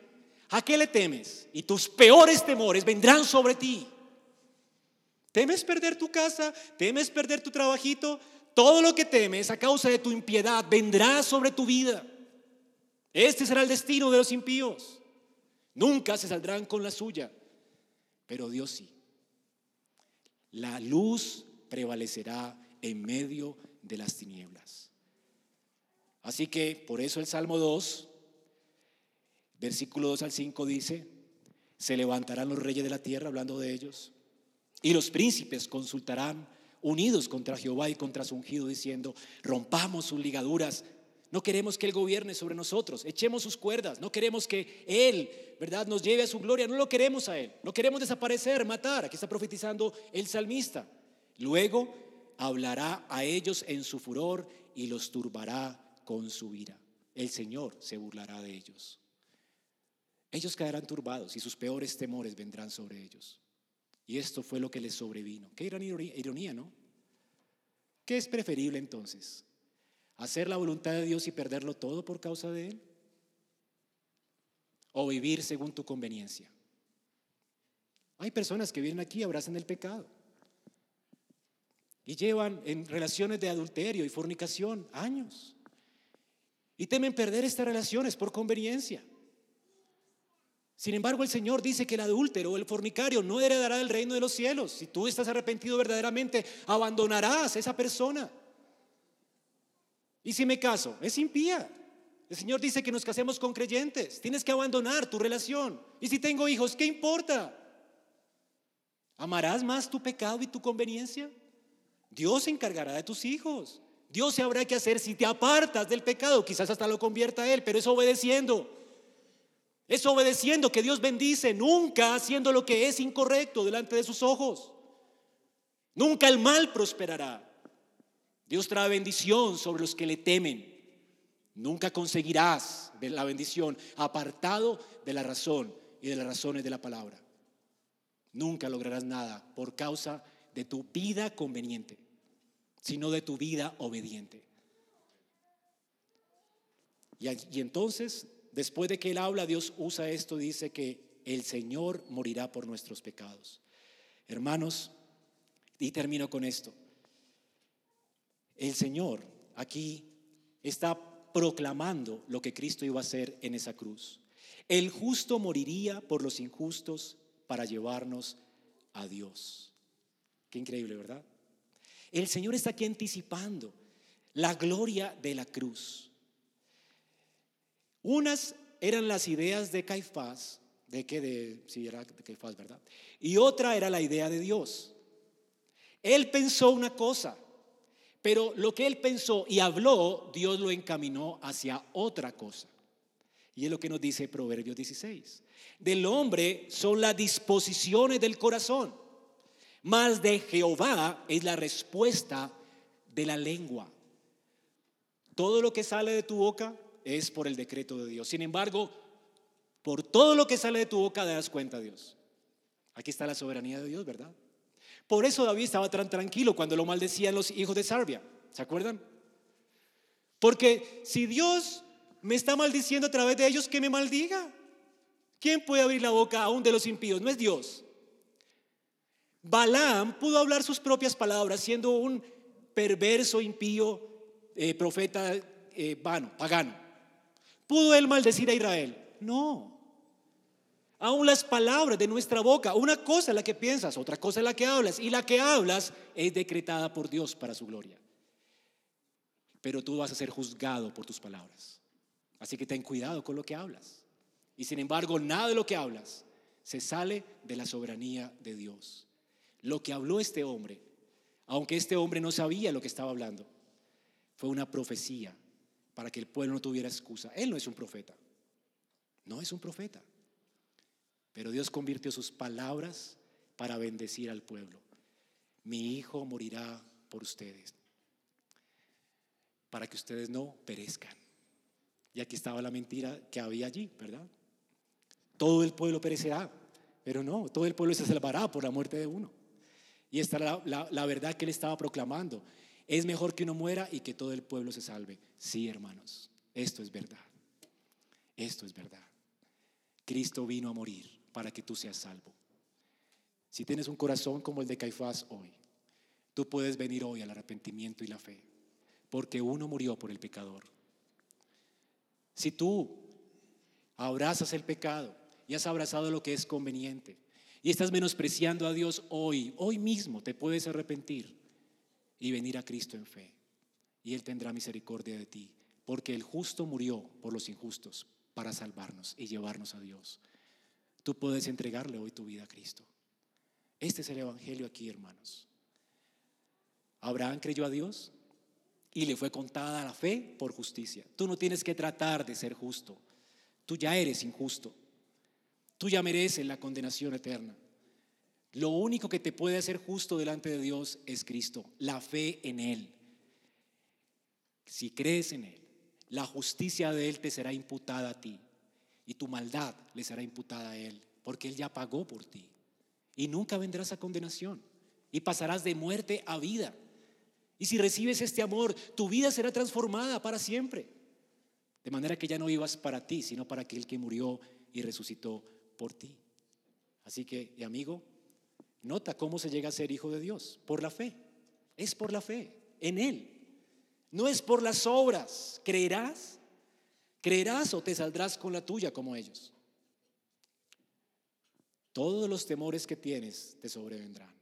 ¿A qué le temes? Y tus peores temores vendrán sobre ti. ¿Temes perder tu casa? ¿Temes perder tu trabajito? Todo lo que temes a causa de tu impiedad vendrá sobre tu vida. Este será el destino de los impíos. Nunca se saldrán con la suya, pero Dios sí. La luz prevalecerá en medio de las tinieblas. Así que por eso el Salmo 2, versículo 2 al 5 dice, se levantarán los reyes de la tierra hablando de ellos, y los príncipes consultarán unidos contra Jehová y contra su ungido, diciendo, rompamos sus ligaduras. No queremos que Él gobierne sobre nosotros, echemos sus cuerdas, no queremos que Él, ¿verdad?, nos lleve a su gloria, no lo queremos a Él, no queremos desaparecer, matar. Aquí está profetizando el salmista. Luego hablará a ellos en su furor y los turbará con su ira. El Señor se burlará de ellos. Ellos caerán turbados y sus peores temores vendrán sobre ellos. Y esto fue lo que les sobrevino. Qué gran ironía, ¿no? ¿Qué es preferible entonces? ¿Hacer la voluntad de Dios y perderlo todo por causa de Él? ¿O vivir según tu conveniencia? Hay personas que vienen aquí y abrazan el pecado. Y llevan en relaciones de adulterio y fornicación años. Y temen perder estas relaciones por conveniencia. Sin embargo, el Señor dice que el adúltero o el fornicario no heredará el reino de los cielos. Si tú estás arrepentido verdaderamente, abandonarás a esa persona. Y si me caso, es impía. El Señor dice que nos casemos con creyentes. Tienes que abandonar tu relación. Y si tengo hijos, ¿qué importa? ¿Amarás más tu pecado y tu conveniencia? Dios se encargará de tus hijos. Dios se habrá que hacer si te apartas del pecado. Quizás hasta lo convierta a Él, pero es obedeciendo. Es obedeciendo que Dios bendice, nunca haciendo lo que es incorrecto delante de sus ojos. Nunca el mal prosperará. Dios trae bendición sobre los que le temen. Nunca conseguirás la bendición apartado de la razón y de las razones de la palabra. Nunca lograrás nada por causa de tu vida conveniente, sino de tu vida obediente. Y, y entonces Después de que él habla, Dios usa esto, dice que el Señor morirá por nuestros pecados. Hermanos, y termino con esto. El Señor aquí está proclamando lo que Cristo iba a hacer en esa cruz. El justo moriría por los injustos para llevarnos a Dios. Qué increíble, ¿verdad? El Señor está aquí anticipando la gloria de la cruz. Unas eran las ideas de Caifás, de que de, si era de Caifás, ¿verdad? Y otra era la idea de Dios. Él pensó una cosa, pero lo que él pensó y habló, Dios lo encaminó hacia otra cosa. Y es lo que nos dice Proverbios 16. Del hombre son las disposiciones del corazón, más de Jehová es la respuesta de la lengua. Todo lo que sale de tu boca es por el decreto de Dios. Sin embargo, por todo lo que sale de tu boca das cuenta a Dios. Aquí está la soberanía de Dios, ¿verdad? Por eso David estaba tan tranquilo cuando lo maldecían los hijos de Sarbia. ¿Se acuerdan? Porque si Dios me está maldiciendo a través de ellos, que me maldiga. ¿Quién puede abrir la boca aún de los impíos? No es Dios. Balaam pudo hablar sus propias palabras siendo un perverso, impío, eh, profeta eh, vano, pagano. ¿Pudo él maldecir a Israel? No. Aún las palabras de nuestra boca, una cosa es la que piensas, otra cosa es la que hablas, y la que hablas es decretada por Dios para su gloria. Pero tú vas a ser juzgado por tus palabras. Así que ten cuidado con lo que hablas. Y sin embargo, nada de lo que hablas se sale de la soberanía de Dios. Lo que habló este hombre, aunque este hombre no sabía lo que estaba hablando, fue una profecía para que el pueblo no tuviera excusa. Él no es un profeta, no es un profeta. Pero Dios convirtió sus palabras para bendecir al pueblo. Mi hijo morirá por ustedes, para que ustedes no perezcan. Y aquí estaba la mentira que había allí, ¿verdad? Todo el pueblo perecerá, pero no, todo el pueblo se salvará por la muerte de uno. Y esta era la, la verdad que él estaba proclamando. Es mejor que uno muera y que todo el pueblo se salve. Sí, hermanos, esto es verdad. Esto es verdad. Cristo vino a morir para que tú seas salvo. Si tienes un corazón como el de Caifás hoy, tú puedes venir hoy al arrepentimiento y la fe, porque uno murió por el pecador. Si tú abrazas el pecado y has abrazado lo que es conveniente y estás menospreciando a Dios hoy, hoy mismo te puedes arrepentir y venir a Cristo en fe. Y Él tendrá misericordia de ti, porque el justo murió por los injustos para salvarnos y llevarnos a Dios. Tú puedes entregarle hoy tu vida a Cristo. Este es el Evangelio aquí, hermanos. Abraham creyó a Dios y le fue contada la fe por justicia. Tú no tienes que tratar de ser justo. Tú ya eres injusto. Tú ya mereces la condenación eterna. Lo único que te puede hacer justo delante de Dios es Cristo, la fe en Él. Si crees en Él, la justicia de Él te será imputada a ti y tu maldad le será imputada a Él, porque Él ya pagó por ti. Y nunca vendrás a condenación y pasarás de muerte a vida. Y si recibes este amor, tu vida será transformada para siempre. De manera que ya no vivas para ti, sino para aquel que murió y resucitó por ti. Así que, amigo, nota cómo se llega a ser hijo de Dios, por la fe. Es por la fe, en Él. No es por las obras. ¿Creerás? ¿Creerás o te saldrás con la tuya como ellos? Todos los temores que tienes te sobrevendrán.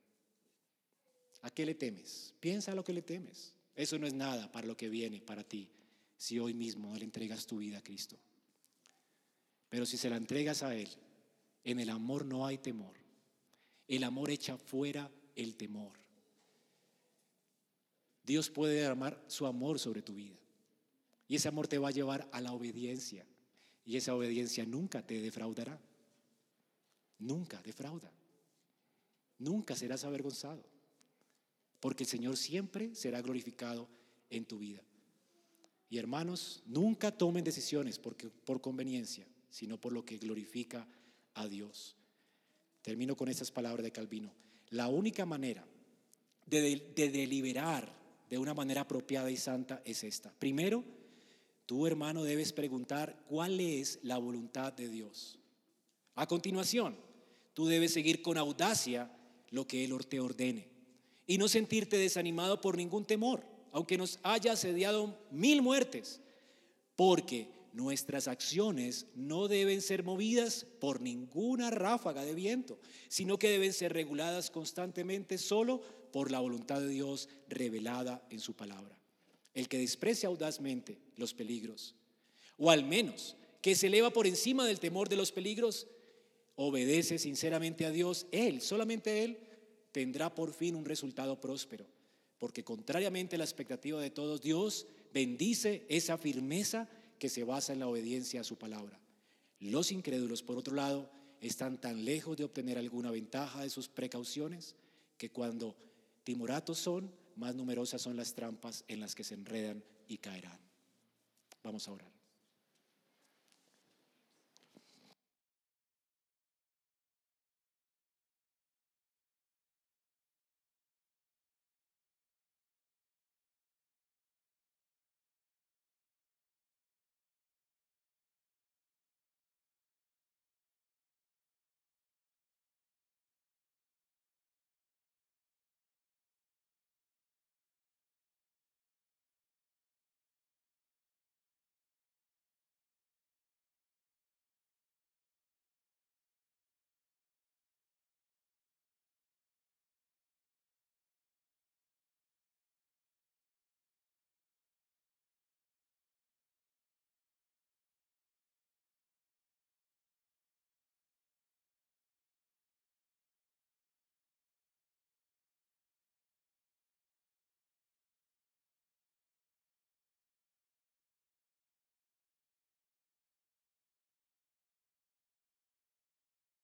¿A qué le temes? Piensa lo que le temes. Eso no es nada para lo que viene para ti si hoy mismo le entregas tu vida a Cristo. Pero si se la entregas a Él, en el amor no hay temor. El amor echa fuera el temor. Dios puede derramar su amor sobre tu vida. Y ese amor te va a llevar a la obediencia. Y esa obediencia nunca te defraudará. Nunca defrauda. Nunca serás avergonzado. Porque el Señor siempre será glorificado en tu vida. Y hermanos, nunca tomen decisiones porque, por conveniencia, sino por lo que glorifica a Dios. Termino con estas palabras de Calvino. La única manera de, de deliberar de una manera apropiada y santa es esta. Primero, tú hermano debes preguntar cuál es la voluntad de Dios. A continuación, tú debes seguir con audacia lo que Él te ordene y no sentirte desanimado por ningún temor, aunque nos haya asediado mil muertes, porque nuestras acciones no deben ser movidas por ninguna ráfaga de viento, sino que deben ser reguladas constantemente solo por la voluntad de Dios revelada en su palabra. El que desprecia audazmente los peligros, o al menos que se eleva por encima del temor de los peligros, obedece sinceramente a Dios, Él, solamente Él, tendrá por fin un resultado próspero, porque contrariamente a la expectativa de todos, Dios bendice esa firmeza que se basa en la obediencia a su palabra. Los incrédulos, por otro lado, están tan lejos de obtener alguna ventaja de sus precauciones que cuando timoratos son, más numerosas son las trampas en las que se enredan y caerán. Vamos a orar.